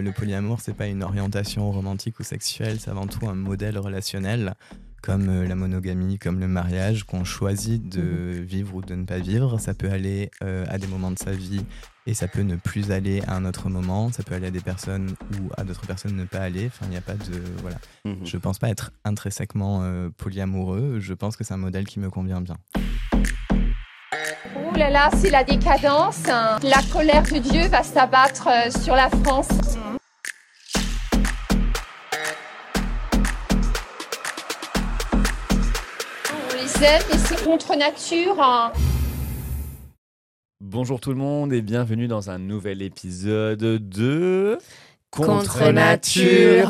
Le polyamour, c'est pas une orientation romantique ou sexuelle, c'est avant tout un modèle relationnel, comme euh, la monogamie, comme le mariage, qu'on choisit de vivre ou de ne pas vivre. Ça peut aller euh, à des moments de sa vie et ça peut ne plus aller à un autre moment. Ça peut aller à des personnes ou à d'autres personnes ne pas aller. Enfin, il n'y a pas de. Voilà. Mhm. Je pense pas être intrinsèquement euh, polyamoureux. Je pense que c'est un modèle qui me convient bien. Là là, c'est la décadence. hein. La colère de Dieu va s'abattre euh, sur la France. On les aime et c'est contre nature. hein. Bonjour tout le monde et bienvenue dans un nouvel épisode de Contre nature.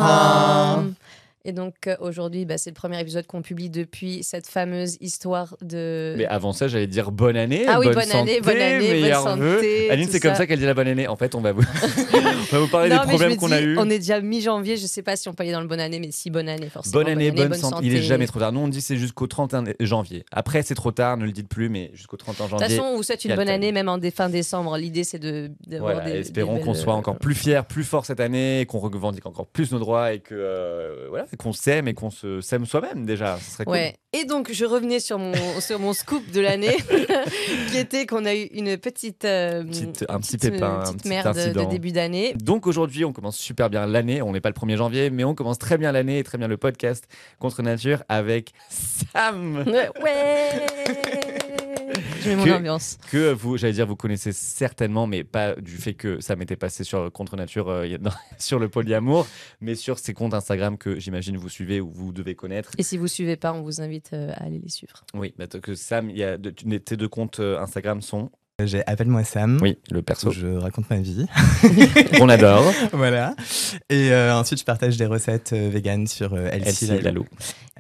Et donc euh, aujourd'hui, bah, c'est le premier épisode qu'on publie depuis cette fameuse histoire de. Mais avant ça, j'allais dire bonne année. Ah oui, bonne santé, année, bonne année, bonne meilleurs santé, vœux. Aline, c'est comme ça. qu'elle dit la bonne année. En fait, on va vous, on va vous parler Non, des problèmes me qu'on a eus. On est déjà mi-janvier, je sais pas si on peut aller dans le bonne année, mais si bonne année forcément. Bonne année, bonne, santé. Il est jamais trop tard. Nous, on dit c'est jusqu'au 31 janvier. Après, c'est trop tard, ne le dites plus, mais jusqu'au 31 De janvier. toute façon, on vous souhaite une bonne année, même en dé- fin décembre. L'idée, c'est de Voilà, des. espérons qu'on soit euh, encore plus fiers, plus forts cette année, qu'on revendique encore plus nos droits et que euh, voilà, qu'on s'aime et qu'on se s'aime soi-même déjà. Ce serait cool. Ouais. Et donc, je revenais sur mon, sur mon scoop de l'année, qui était qu'on a eu une petite, euh, Petite- un petit petite, pépin, euh, un petite petit merde de début d'année. Donc aujourd'hui, on commence super bien l'année. On n'est pas le 1er janvier, mais on commence très bien l'année et très bien le podcast Contre Nature avec Sam. Ouais Je mets mon Que- ambiance. Que vous, j'allais dire, vous connaissez certainement, mais pas du fait que Sam était passé sur Contre Nature euh, sur le polyamour, mais sur ses comptes Instagram que j'imagine vous suivez ou vous devez connaître. Et si vous suivez pas, on vous invite euh, à aller les suivre. Oui, bah, que Sam, il y a de- tes deux comptes euh, Instagram sont. J'ai Appelle-moi Sam. Oui, le perso. où Je raconte ma vie. On adore. voilà. Et euh, ensuite, je partage des recettes euh, véganes sur euh, Elsie Lalo.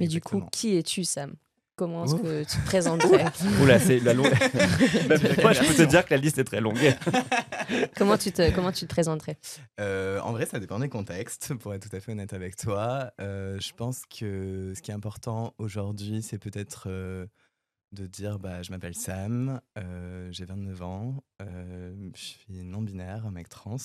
Mais du coup, qui es-tu, Sam? Comment est-ce que tu te présenterais Oula, c'est la longue. Même moi, je peux te dire que la liste est très longue. comment, tu te, comment tu te présenterais Euh, en vrai, ça dépend des contextes, pour être tout à fait honnête avec toi. Euh, je pense que ce qui est important aujourd'hui, c'est peut-être euh, de dire bah, je m'appelle Sam, euh, j'ai 29 ans, euh, je suis non-binaire, un mec trans,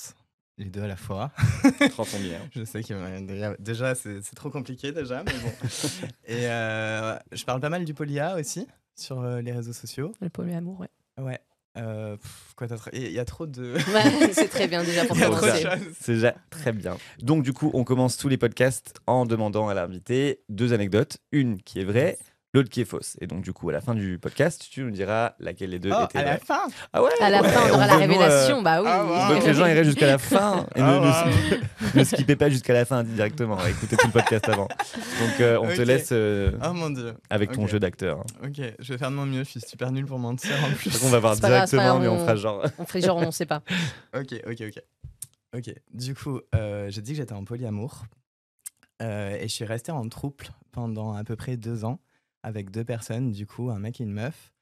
les deux à la fois. Bien. Je sais que euh, déjà, déjà, c'est trop compliqué déjà, mais bon. Et euh, je parle pas mal du polia aussi sur euh, les réseaux sociaux. Le polyamour, ouais. Ouais. Euh, pff, quoi d'autre? Il y a trop de. Ouais, c'est très bien déjà pour Il y a trop de commencer. choses. C'est déjà très bien. Donc, du coup, on commence tous les podcasts en demandant à l'invité deux anecdotes. Une qui est vraie, l'autre qui est fausse. Et donc, du coup, à la fin du podcast, tu nous diras laquelle des deux Oh, était à la vraie. fin Ah ouais À la ouais, fin, on aura la euh, révélation. Bah oui. ah, on wow. veut que les gens iraient jusqu'à la fin et Ah, ne, wow. ne, ne skippez pas jusqu'à la fin directement. Écoutez tout le podcast avant. Donc, euh, on te laisse euh, Oh mon dieu. avec ton jeu d'acteur. Ok, je vais faire de mon mieux, je suis super nul pour mentir en plus. On va voir directement, grave, mais on on- fera genre. On ferait genre, on sait pas. Ok, ok, ok. Ok, du coup, euh, j'ai dit que j'étais en polyamour. Euh, et je suis resté en trouble pendant à peu près deux ans avec deux personnes, du coup, un mec et une meuf.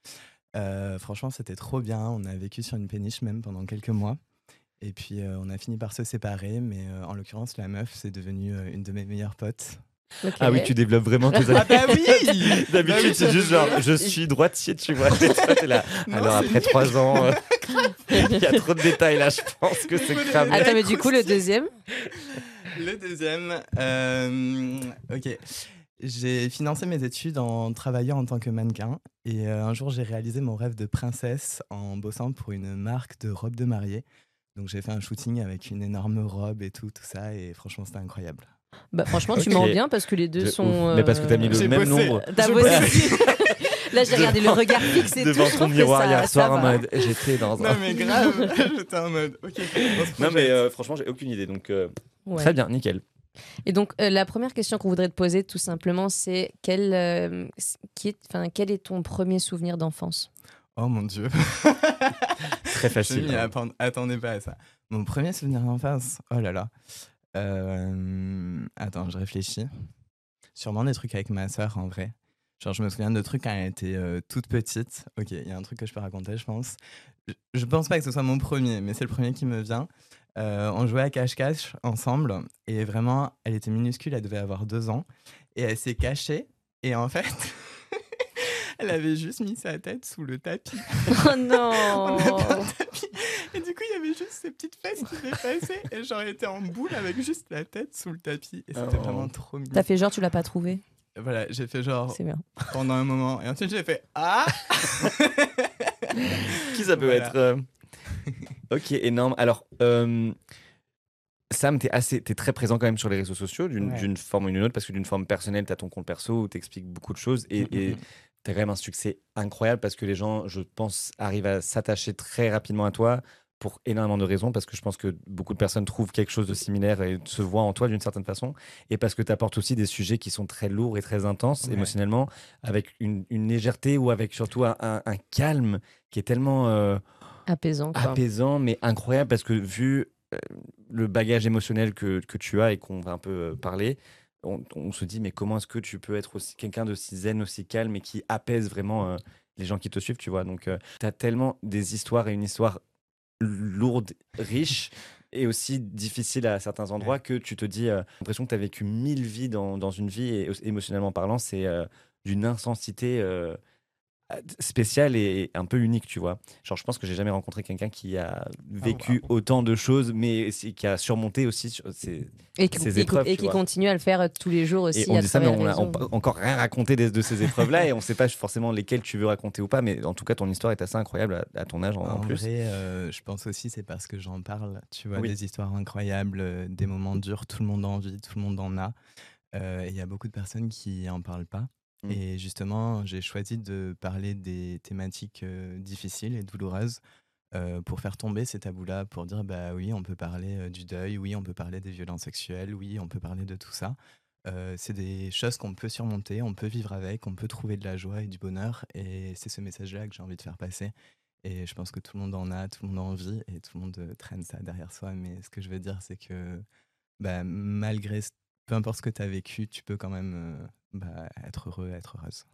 Euh, franchement, c'était trop bien. On a vécu sur une péniche même pendant quelques mois. Et puis, euh, on a fini par se séparer. Mais euh, en l'occurrence, la meuf, c'est devenue euh, une de mes meilleures potes. Ah oui, tu développes vraiment tes Ah bah oui D'habitude, Bah oui, c'est juste genre, je suis droitier, tu vois. Et toi, t'es là. Non, Alors, après nul. trois ans, euh, il y a trop de détails là, je pense que c'est cramé. Attends, mais du coup, le deuxième? Le deuxième, euh, ok. J'ai financé mes études en travaillant en tant que mannequin. Et euh, un jour, j'ai réalisé mon rêve de princesse en bossant pour une marque de robes de mariée. Donc, j'ai fait un shooting avec une énorme robe et tout, tout ça. Et franchement, c'était incroyable. Bah, franchement, tu Ok. mens bien parce que les deux De sont. Mais parce que t'as mis le euh, même bossé. nombre. T'as bossé. Là, j'ai regardé le regard fixe et tout. devant je ton miroir ça- hier soir en mode j'étais dans un. Non, mais grave, j'étais en mode, ok, Non, mais euh, franchement, j'ai aucune idée. Donc, euh, Ouais. très bien, nickel. Et donc, euh, la première question qu'on voudrait te poser, tout simplement, c'est quel, euh, qui est, enfin, quel est ton premier souvenir d'enfance? Oh mon dieu. Très facile. m'y hein. atten- attendais pas à ça. Mon premier souvenir d'enfance, oh là là. Euh, Attends, je réfléchis. Sûrement des trucs avec ma sœur en vrai. Genre, je me souviens de trucs quand elle était euh, toute petite. Ok, il y a un truc que je peux raconter, je pense. Je, je pense pas que ce soit mon premier, mais c'est le premier qui me vient. Euh, on jouait à cache-cache ensemble et vraiment, elle était minuscule, elle devait avoir deux ans et elle s'est cachée et en fait, elle avait juste mis sa tête sous le tapis. Oh non On avait un tapis. Et du coup, il y avait juste ces petites fesses qui dépassaient. Et j'aurais été en boule avec juste la tête sous le tapis. Et c'était Oh. vraiment trop mignon. T'as fait genre, tu l'as pas trouvé Voilà, j'ai fait genre C'est bien. pendant un moment. Et ensuite, j'ai fait Ah Qui ça peut Voilà. être euh, Ok, énorme. Alors, euh, Sam, t'es assez, t'es très présent quand même sur les réseaux sociaux, d'une Ouais. forme ou d'une autre, parce que d'une forme personnelle, t'as ton compte perso où t'expliques beaucoup de choses et, Mm, mm, et mm. t'as quand même un succès incroyable parce que les gens, je pense, arrivent à s'attacher très rapidement à toi pour énormément de raisons, parce que je pense que beaucoup de personnes trouvent quelque chose de similaire et se voient en toi d'une certaine façon, et parce que tu apportes aussi des sujets qui sont très lourds et très intenses Ouais. émotionnellement, avec une, une légèreté ou avec surtout un, un- un calme qui est tellement euh, Apaisant, apaisant, mais incroyable, parce que vu euh, le bagage émotionnel que, que tu as et qu'on va un peu euh, parler, on, se dit, mais comment est-ce que tu peux être aussi quelqu'un d'aussi zen, aussi calme et qui apaise vraiment euh, les gens qui te suivent, tu vois? Donc, tu as tellement des histoires et une histoire lourde, riche et aussi difficile à certains endroits que tu te dis, euh, l'impression que tu as vécu mille vies dans, dans une vie et euh, émotionnellement parlant, c'est euh, d'une intensité spéciale et un peu unique, tu vois. Genre, je pense que j'ai jamais rencontré quelqu'un qui a vécu wow. autant de choses, mais qui a surmonté aussi sur ses, Et qui, ces et- épreuves, et tu qui vois. continue à le faire euh, tous les jours aussi. Et on à dit ça, mais on n'a encore rien raconté de, de ces épreuves-là et on ne sait pas forcément lesquelles tu veux raconter ou pas, mais en tout cas, ton histoire est assez incroyable à, à ton âge en, en En plus. vrai, euh, je pense aussi c'est parce que j'en parle. Tu vois, Oui. des histoires incroyables, euh, des moments durs, tout le monde en vit, tout le monde en a. Euh, et il y a beaucoup de personnes qui en parlent pas. Mm. Et justement, j'ai choisi de parler des thématiques difficiles et douloureuses pour faire tomber ces tabous-là, pour dire bah oui, on peut parler du deuil, oui, on peut parler des violences sexuelles, oui, on peut parler de tout ça. C'est des choses qu'on peut surmonter, on peut vivre avec, on peut trouver de la joie et du bonheur. Et c'est ce message-là que j'ai envie de faire passer. Et je pense que tout le monde en a, tout le monde en vit et tout le monde traîne ça derrière soi. Mais ce que je veux dire, c'est que bah, malgré, peu importe ce que tu as vécu, tu peux quand même bah, être heureux, être heureuse.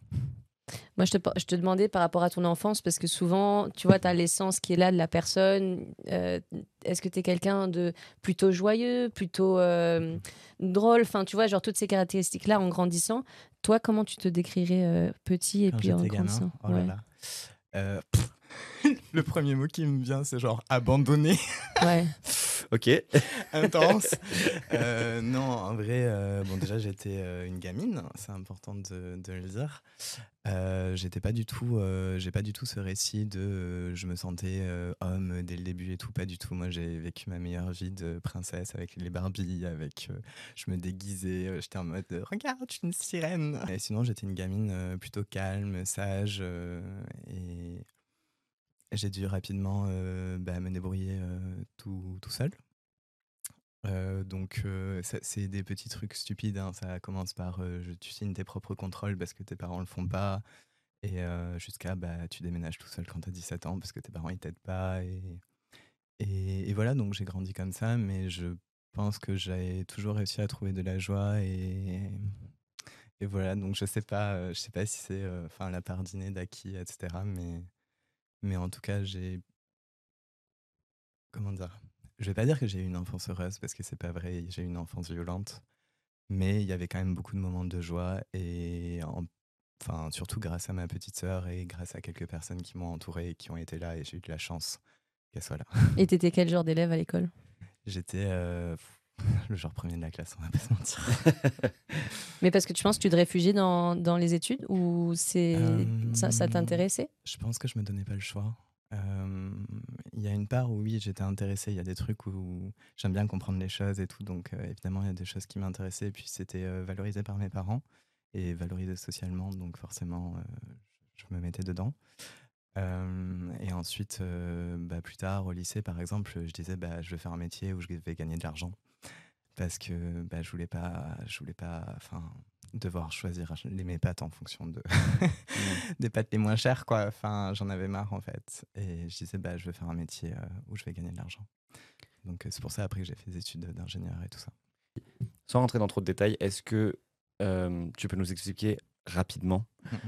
Moi, je te, je te demandais par rapport à ton enfance, parce que souvent, tu vois, tu as l'essence qui est là de la personne. Euh, Est-ce que tu es quelqu'un de plutôt joyeux, plutôt euh, drôle? Enfin, tu vois, genre toutes ces caractéristiques-là en grandissant. Toi, comment tu te décrirais euh, petit et Quand puis en grandissant? Oh là Ouais. là. Pff, le premier mot qui me vient, c'est genre abandonné. Ouais. Ok. intense. Euh, non, en vrai, euh, bon, déjà, j'étais euh, une gamine, c'est important de, de le dire. J'étais pas du tout, j'ai pas du tout ce récit de je me sentais homme dès le début et tout, pas du tout. Moi, j'ai vécu ma meilleure vie de princesse avec les Barbies, avec je me déguisais, j'étais en mode regarde, je suis une sirène. Et sinon, j'étais une gamine plutôt calme, sage et j'ai dû rapidement euh, bah, me débrouiller euh, tout, tout seul. Euh, donc, c'est des petits trucs stupides. hein. Ça commence par tu signes tes propres contrôles parce que tes parents le font pas. Et jusqu'à bah, tu déménages tout seul quand tu as 17 ans parce que tes parents ils t'aident pas. Et, Et, voilà, donc j'ai grandi comme ça, mais je pense que j'ai toujours réussi à trouver de la joie et, et voilà, donc je sais pas, je sais pas si c'est la part d'inné, d'acquis, etc. Mais, mais en tout cas, j'ai comment dire? Je vais pas dire que j'ai eu une enfance heureuse parce que c'est pas vrai. J'ai eu une enfance violente, mais il y avait quand même beaucoup de moments de joie et en- enfin surtout grâce à ma petite sœur et grâce à quelques personnes qui m'ont entouré et qui ont été là et j'ai eu de la chance qu'elles soient là. Et t'étais quel genre d'élève à l'école? J'étais euh, le genre premier de la classe, on va pas se mentir. Mais parce que tu penses que tu te réfugiais dans, dans les études ou c'est ça, ça Euh, t'intéressait? Je pense que je me donnais pas le choix. Euh, Il y a une part où oui, j'étais intéressée. Il y a des trucs où j'aime bien comprendre les choses et tout. Donc euh, évidemment, il y a des choses qui m'intéressaient. Et puis c'était euh, valorisé par mes parents et valorisé socialement. Donc forcément, euh, je me mettais dedans. Euh, et ensuite, euh, bah, plus tard, au lycée, par exemple, je disais bah, je vais faire un métier où je vais gagner de l'argent. Parce que bah, je voulais pas, je voulais pas, enfin, devoir choisir les mes pâtes en fonction de des pâtes les moins chères, quoi. Enfin, j'en avais marre en fait. Et je disais bah, je vais faire un métier euh, où je vais gagner de l'argent. Donc c'est pour ça après que j'ai fait des études d'ingénieur et tout ça. Sans rentrer dans trop de détails, est-ce que tu peux nous expliquer rapidement Mhm.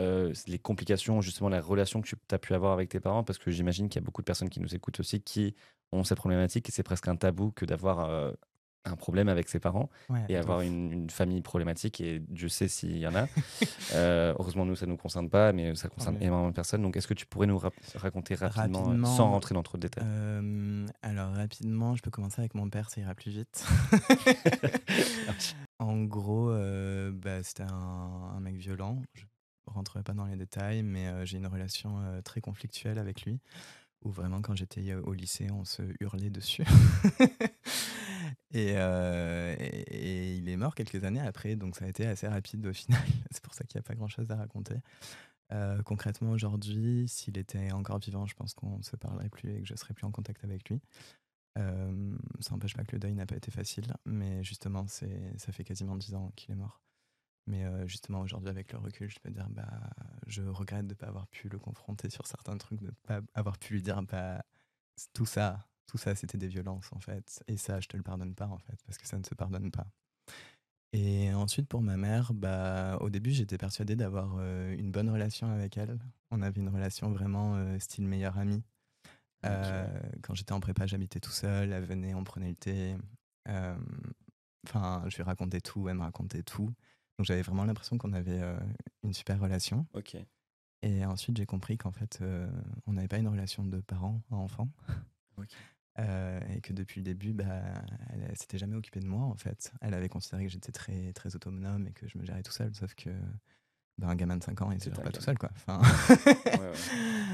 Euh, les complications, justement la relation que tu as pu avoir avec tes parents Parce que j'imagine qu'il y a beaucoup de personnes qui nous écoutent aussi qui ont cette problématique et c'est presque un tabou que d'avoir euh, un problème avec ses parents Ouais, et avoir une, une famille problématique et Dieu sait s'il y en a. Euh, heureusement, nous, ça ne nous concerne pas, mais ça concerne Ouais. énormément de personnes. Donc, est-ce que tu pourrais nous raconter rapidement, euh, sans rentrer dans trop de détails? Euh, alors rapidement, je peux commencer avec mon père, ça ira plus vite. en gros, euh, bah, c'était un, un mec violent. Je rentrerai pas dans les détails, mais euh, j'ai une relation euh, très conflictuelle avec lui, où vraiment quand j'étais euh, au lycée, on se hurlait dessus. et, et- il est mort quelques années après, donc ça a été assez rapide au final. C'est pour ça qu'il n'y a pas grand-chose à raconter. Concrètement, aujourd'hui, s'il était encore vivant, je pense qu'on ne se parlerait plus et que je serais plus en contact avec lui. Ça n'empêche pas que le deuil n'a pas été facile, mais justement, ça fait quasiment dix ans qu'il est mort. Mais euh, justement, aujourd'hui, avec le recul, je peux dire, bah, je regrette de ne pas avoir pu le confronter sur certains trucs, de ne pas avoir pu lui dire, bah, tout ça, tout ça, c'était des violences, en fait. Et ça, je te le pardonne pas, en fait, parce que ça ne se pardonne pas. Et ensuite, pour ma mère, bah, au début, j'étais persuadée d'avoir euh, une bonne relation avec elle. On avait une relation vraiment euh, style meilleur ami. Euh, Quand j'étais en prépa, j'habitais tout seul. Elle venait, on prenait le thé. Enfin, je lui racontais tout, elle me racontait tout. Donc j'avais vraiment l'impression qu'on avait euh, une super relation. Ok. Et ensuite, j'ai compris qu'en fait, euh, on n'avait pas une relation de parent à enfant. Euh, et que depuis le début, bah, elle, elle s'était jamais occupée de moi, en fait. Elle avait considéré que j'étais très, très autonome et que je me gérais tout seul, sauf que bah, un gamin de 5 ans, il se C'est gère pas tout seul, quoi. Enfin, ouais.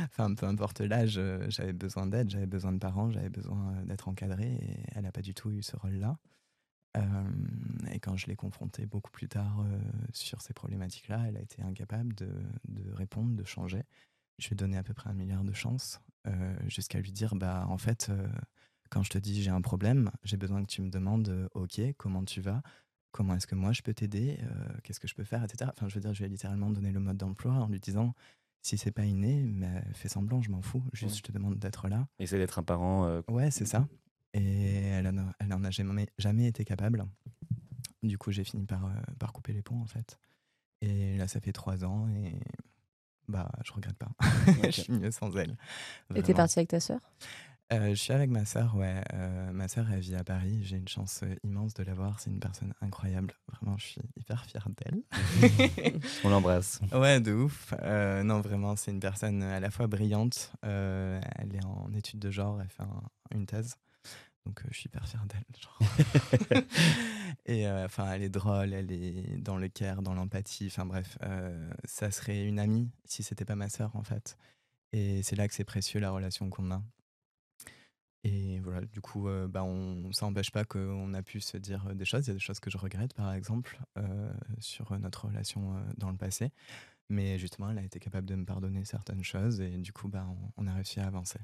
enfin peu importe l'âge, j'avais besoin d'aide, j'avais besoin de parents, j'avais besoin d'être encadré et elle n'a pas du tout eu ce rôle-là. Euh, et quand je l'ai confrontée beaucoup plus tard euh, sur ces problématiques-là, elle a été incapable de, de répondre, de changer. Je lui ai donné à peu près un milliard de chances euh, jusqu'à lui dire bah en fait quand je te dis j'ai un problème, j'ai besoin que tu me demandes ok comment tu vas, comment est-ce que moi je peux t'aider, euh, qu'est-ce que je peux faire, etc. Enfin je veux dire je lui ai littéralement donné le mode d'emploi en lui disant si c'est pas inné, mais fais semblant, je m'en fous, juste Ouais. je te demande d'être là. Essayer d'être un parent. euh, Ouais, c'est ça. Et elle en a, elle en a jamais, jamais été capable. Du coup, j'ai fini par, euh, par couper les ponts, en fait. Et là, ça fait trois ans et bah, je regrette pas. je suis mieux sans elle. Et t'es Vraiment. parti avec ta sœur? Euh, Je suis avec ma sœur, ouais. Euh, ma sœur, elle vit à Paris. J'ai une chance immense de la voir. C'est une personne incroyable. Vraiment, je suis hyper fière d'elle. on l'embrasse. Ouais, de ouf. Euh, non, vraiment, c'est une personne à la fois brillante. elle est en études de genre, elle fait un- une thèse. Donc, euh, je suis hyper fière d'elle. Et euh, enfin, elle est drôle, elle est dans le care, dans l'empathie. Enfin, bref, euh, ça serait une amie si c'était pas ma sœur, en fait. Et c'est là que c'est précieux la relation qu'on a. Et voilà, du coup, bah, on, ça n'empêche pas qu'on a pu se dire des choses. Il y a des choses que je regrette, par exemple, sur notre relation dans le passé. Mais justement, elle a été capable de me pardonner certaines choses et du coup, bah, on, on a réussi à avancer.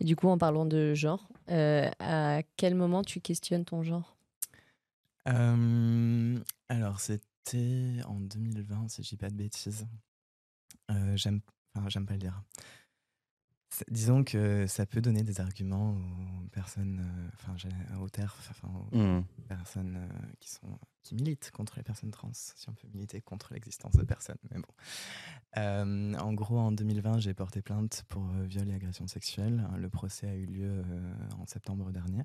Du coup, en parlant de genre, euh, à quel moment tu questionnes ton genre? Euh, alors, c'était en 2020, si je dis pas de bêtises. Euh, j'aime, j'aime pas le dire. Disons que ça peut donner des arguments aux personnes, euh, enfin, j'ai- aux TERF, enfin, aux personnes euh, qui sont qui militent contre les personnes trans, si on peut militer contre l'existence de personnes. Mais bon. Euh, en gros, en 2020, j'ai porté plainte pour euh, viol et agression sexuelle. Le procès a eu lieu euh, en septembre dernier.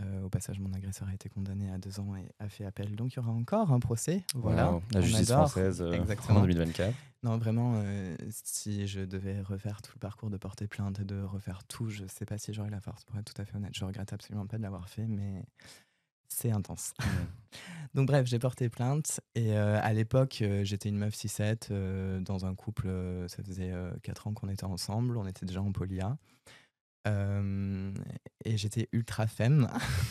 Euh, au passage, mon agresseur a été condamné à deux ans et a fait appel. Donc, il y aura encore un procès. Voilà. Wow. La justice adore. française euh, Exactement. en 2024. Non, vraiment, euh, si je devais refaire tout le parcours de porter plainte et de refaire tout, je sais pas si j'aurais la force, pour être tout à fait honnête. Je regrette absolument pas de l'avoir fait, mais c'est intense. Donc bref, j'ai porté plainte et à l'époque, j'étais une meuf 6-7 euh, dans un couple, ça faisait 4 ans qu'on était ensemble, on était déjà en polia. Euh, et j'étais ultra femme.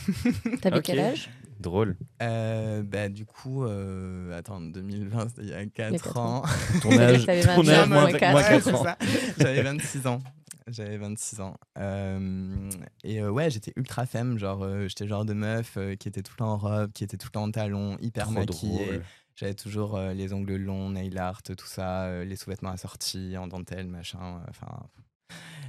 T'avais Ok. quel âge? Drôle. Euh, bah, du coup, euh, attends, 2020, c'était il y a 4, quatre ans. ans. Ton âge, ton 20 âge, moins moins, quatre. moins Ouais, 4 c'est ans. J'avais 26 ans. J'avais 26 ans. Euh, et euh, ouais, j'étais ultra femme. Genre, euh, j'étais le genre de meuf euh, qui était tout le temps en robe, qui était tout le temps en talons, hyper Trop maquillée. drôle. J'avais toujours euh, les ongles longs, nail art, tout ça, euh, les sous-vêtements assortis en dentelle, machin. euh, Enfin,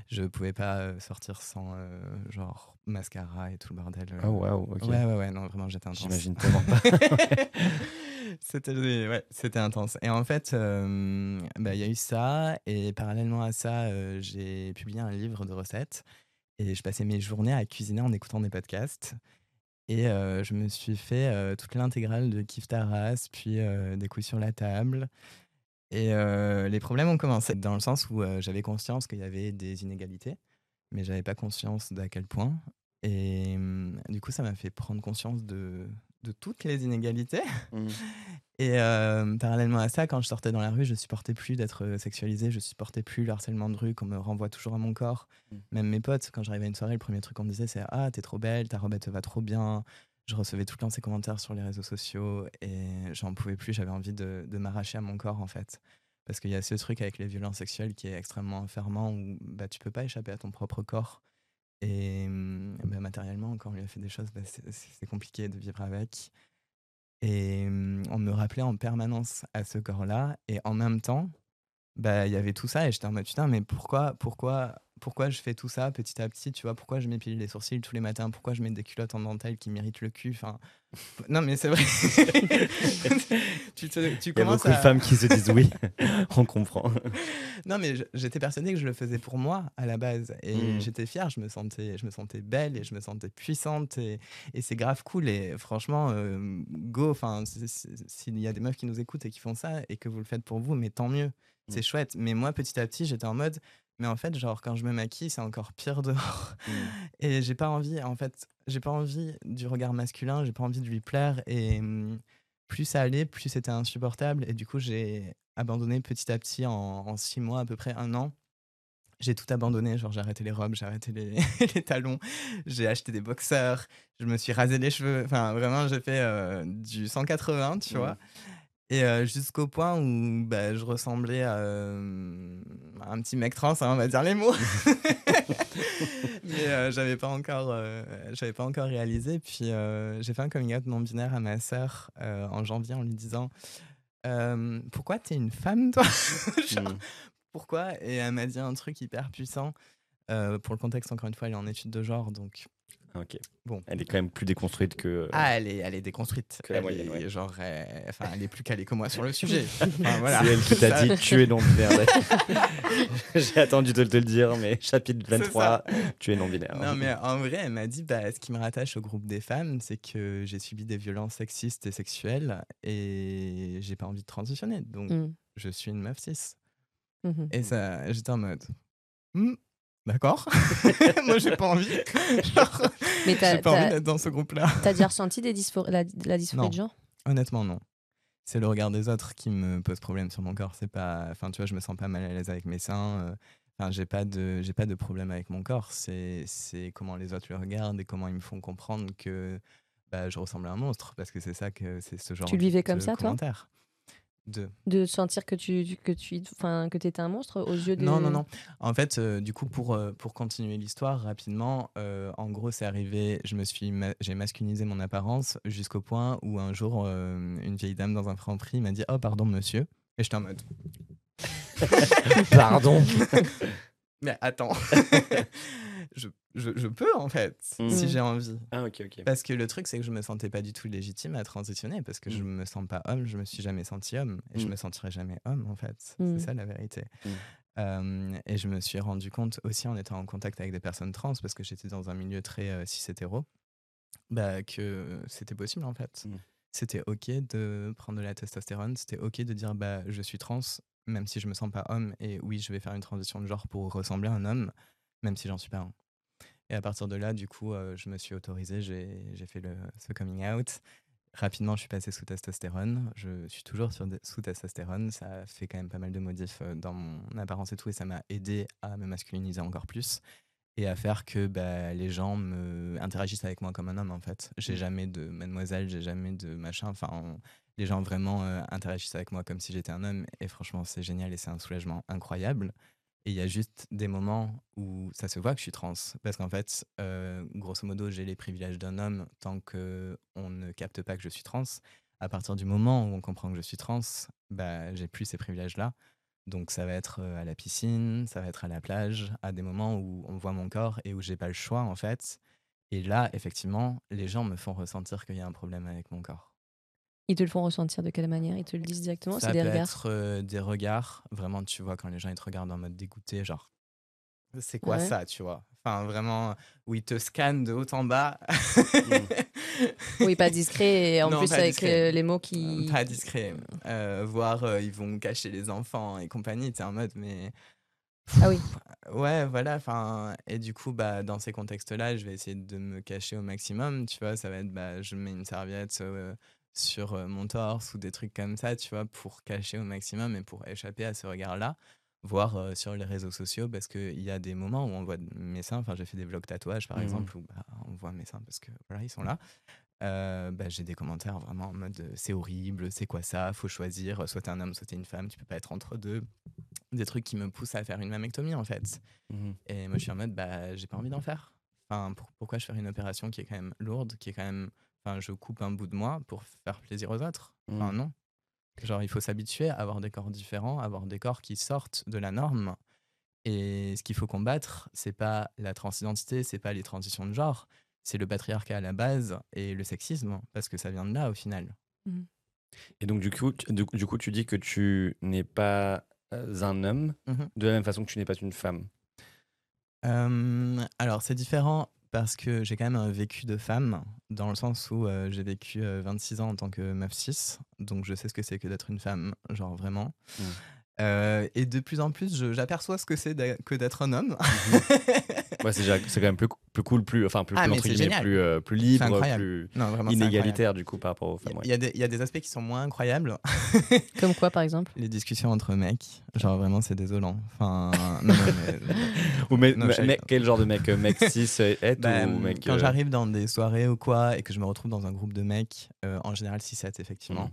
je pouvais pas euh, sortir sans euh, genre mascara et tout le bordel. euh. Oh waouh, ok. Ouais, ouais, ouais, non, vraiment, j'étais intense. J'imagine tellement pas. c'était ouais, c'était intense. Et en fait, euh, bah, il y a eu ça. Et parallèlement à ça, euh, j'ai publié un livre de recettes. Et je passais mes journées à cuisiner en écoutant des podcasts. Et je me suis fait toute l'intégrale de Kif Taras, puis des coups sur la table. Et euh, les problèmes ont commencé dans le sens où euh, j'avais conscience qu'il y avait des inégalités, mais j'avais pas conscience d'à quel point. Et hum, du coup, ça m'a fait prendre conscience de, de toutes les inégalités. Mm. Et euh, parallèlement à ça, quand je sortais dans la rue, je supportais plus d'être sexualisée, je supportais plus le harcèlement de rue qu'on me renvoie toujours à mon corps. Mm. Même mes potes, quand j'arrivais à une soirée, le premier truc qu'on me disait c'est Ah, t'es trop belle, ta robe elle te va trop bien. Je recevais tout le temps ces commentaires sur les réseaux sociaux et j'en pouvais plus, j'avais envie de, m'arracher à mon corps en fait. Parce qu'il y a ce truc avec les violences sexuelles qui est extrêmement enfermant où bah, tu peux pas échapper à ton propre corps. Et hum, bah, matériellement, quand on lui a fait des choses, bah, c'est- compliqué de vivre avec. Et hum, on me rappelait en permanence à ce corps-là. Et en même temps, bah, il y avait tout ça. Et j'étais en mode putain, mais pourquoi, pourquoi, pourquoi je fais tout ça petit à petit Tu vois, pourquoi je m'épile les sourcils tous les matins? Pourquoi je mets des culottes en dentelle qui m'irritent le cul? Enfin, Non, mais c'est vrai. tu, te- tu Il y a beaucoup de femmes qui se disent oui, on comprend. non, mais j'étais persuadée que je le faisais pour moi à la base. Et Mm. j'étais fière, je me, sentais, je me sentais belle et je me sentais puissante. Et, et c'est grave cool. Et franchement, euh, go. Enfin, si- si- s'il y a des meufs qui nous écoutent et qui font ça et que vous le faites pour vous, mais tant mieux. C'est Mm. chouette. Mais moi, petit à petit, j'étais en mode. Mais en fait, genre, quand je me maquille, c'est encore pire dehors. Et j'ai pas envie, en fait, j'ai pas envie du regard masculin, j'ai pas envie de lui plaire. Et hum, plus ça allait, plus c'était insupportable. Et du coup, j'ai abandonné petit à petit en, en six mois, à peu près un an. J'ai tout abandonné, genre j'ai arrêté les robes, j'ai arrêté les, les talons, j'ai acheté des boxeurs, je me suis rasé les cheveux. Enfin, vraiment, j'ai fait euh, du 180, tu vois. Et euh, jusqu'au point où bah, je ressemblais à, euh, à un petit mec trans, hein, on va dire les mots. Mais euh, j'avais pas encore, j'avais pas encore réalisé. Puis j'ai fait un coming out non binaire à ma sœur en janvier en lui disant pourquoi t'es une femme toi? Genre, Mm. Pourquoi? Et elle m'a dit un truc hyper puissant. Pour le contexte, encore une fois, elle est en études de genre, donc Ok. Bon. Elle est quand même plus déconstruite que. ah, elle est, elle est déconstruite. Que la Elle moyenne, est, ouais. Genre, euh, enfin, elle est plus calée que moi sur le sujet. Enfin, voilà. C'est elle qui t'a dit tu es non binaire. J'ai attendu de te le dire, mais chapitre C'est 23, tu es non binaire. Non, mais en vrai, elle m'a dit bah, ce qui me rattache au groupe des femmes, c'est que j'ai subi des violences sexistes et sexuelles et j'ai pas envie de transitionner. Donc, Mm. je suis une meuf cis. Mhm. Et ça, j'étais en mode Hmm, d'accord. Moi, j'ai pas envie. Genre, Mais t'as j'ai pas envie t'as- d'être dans ce groupe-là. t'as déjà ressenti des dyspho- la, la dysphorie de genre? Honnêtement, non. C'est le regard des autres qui me pose problème sur mon corps. C'est pas, enfin, tu vois, je me sens pas mal à l'aise avec mes seins. euh, Enfin, j'ai pas de, j'ai pas de problème avec mon corps. C'est, c'est comment les autres le regardent et comment ils me font comprendre que bah, je ressemble à un monstre parce que c'est ça que c'est ce genre. Tu le vivais comme de ça, toi? De. De sentir que tu que tu enfin que t'étais un monstre aux yeux des Non, non, non. En fait, euh, du coup, pour, euh, pour continuer l'histoire rapidement, euh, en gros, c'est arrivé, je me suis ma- j'ai masculinisé mon apparence jusqu'au point où un jour, euh, une vieille dame dans un franc prix m'a dit Oh, pardon, monsieur. Et j'étais en mode Pardon. Mais attends, je, je, je peux en fait, Mm. si j'ai envie. Ah, ok, ok. Parce que le truc, c'est que je me sentais pas du tout légitime à transitionner parce que je Mm. me sens pas homme, je me suis jamais senti homme et je Mm. me sentirai jamais homme en fait. C'est ça la vérité. Mm. Euh, et je me suis rendu compte aussi en étant en contact avec des personnes trans parce que j'étais dans un milieu très euh, cis hétéro, bah, que c'était possible en fait. C'était ok de prendre de la testostérone, c'était ok de dire bah je suis trans même si je me sens pas homme et oui je vais faire une transition de genre pour ressembler à un homme même si j'en suis pas un. Et à partir de là, du coup, euh, je me suis autorisé, j'ai fait le, ce coming out. Rapidement, je suis passé sous testostérone. Je suis toujours sur sous testostérone. Ça a fait quand même pas mal de modifs euh, dans mon apparence et tout, et ça m'a aidé à me masculiniser encore plus et à faire que bah, les gens me interagissent avec moi comme un homme en fait. J'ai jamais de mademoiselle, j'ai jamais de machin. Enfin, on- les gens vraiment euh, interagissent avec moi comme si j'étais un homme, et franchement, c'est génial et c'est un soulagement incroyable. Et il y a juste des moments où ça se voit que je suis trans. Parce qu'en fait, euh, grosso modo, j'ai les privilèges d'un homme tant qu'on ne capte pas que je suis trans. À partir du moment où on comprend que je suis trans, bah, j'ai plus ces privilèges-là. Donc ça va être euh, à la piscine, ça va être à la plage, à des moments où on voit mon corps et où j'ai pas le choix en fait. Et là, effectivement, les gens me font ressentir qu'il y a un problème avec mon corps. Ils te le font ressentir de quelle manière? Ils te le disent directement? Ça C'est des peut regards? être euh, des regards. Vraiment, tu vois, quand les gens ils te regardent en mode dégoûté, genre, c'est quoi Ouais. ça, tu vois? Enfin, vraiment, où ils te scannent de haut en bas. Oui, pas discret et en Non, plus avec discret. euh, les mots qui. Pas discret. Euh, voire, euh, ils vont cacher les enfants et compagnie. T'es en mode, mais. Ah oui. Ouais, voilà. Enfin, et du coup, bah, dans ces contextes-là, je vais essayer de me cacher au maximum. Tu vois, ça va être, bah, je mets une serviette euh, sur mon torse ou des trucs comme ça, tu vois, pour cacher au maximum et pour échapper à ce regard-là. Voire euh, sur les réseaux sociaux, parce qu'il y a des moments où on voit mes seins. Enfin, j'ai fait des vlogs tatouages, par Mhm. exemple, où bah, on voit mes seins parce que voilà, ils sont là. Euh, bah, j'ai des commentaires vraiment en mode c'est horrible, c'est quoi ça, faut choisir, soit t'es un homme, soit t'es une femme, tu peux pas être entre deux. Des trucs qui me poussent à faire une mammectomie en fait. Mhm. Et moi je suis en mode bah j'ai pas envie d'en faire. Enfin, pour- pourquoi je ferais une opération qui est quand même lourde, qui est quand même. Enfin, je coupe un bout de moi pour faire plaisir aux autres. Enfin, Mhm. non. Genre, il faut s'habituer à avoir des corps différents, à avoir des corps qui sortent de la norme. Et ce qu'il faut combattre, c'est pas la transidentité, c'est pas les transitions de genre, c'est le patriarcat à la base et le sexisme, parce que ça vient de là au final. Et donc, du coup, tu, du, du coup, tu dis que tu n'es pas euh, un homme Mhm. de la même façon que tu n'es pas une femme. Euh, alors, c'est différent parce que j'ai quand même un vécu de femme, dans le sens où euh, j'ai vécu euh, 26 ans en tant que meuf 6, donc je sais ce que c'est que d'être une femme, genre vraiment. Euh, et de plus en plus, j'aperçois ce que c'est que d'être un homme. Ouais, c'est quand même plus, plus cool, plus, enfin, plus, Ah, plus, mais entre guillemets, plus, euh, plus libre, plus non, vraiment, inégalitaire, du coup, par rapport aux Il y a- femmes. il y, a des- il y a des aspects qui sont moins incroyables. Comme quoi, par exemple? Les discussions entre mecs, genre vraiment, c'est désolant. Enfin, non, non, mais- Ou Non, mec- quel genre de mec euh, Mec 6 est Bah, ou mec. quand euh, j'arrive dans des soirées ou quoi et que je me retrouve dans un groupe de mecs, euh, en général 6-7 effectivement,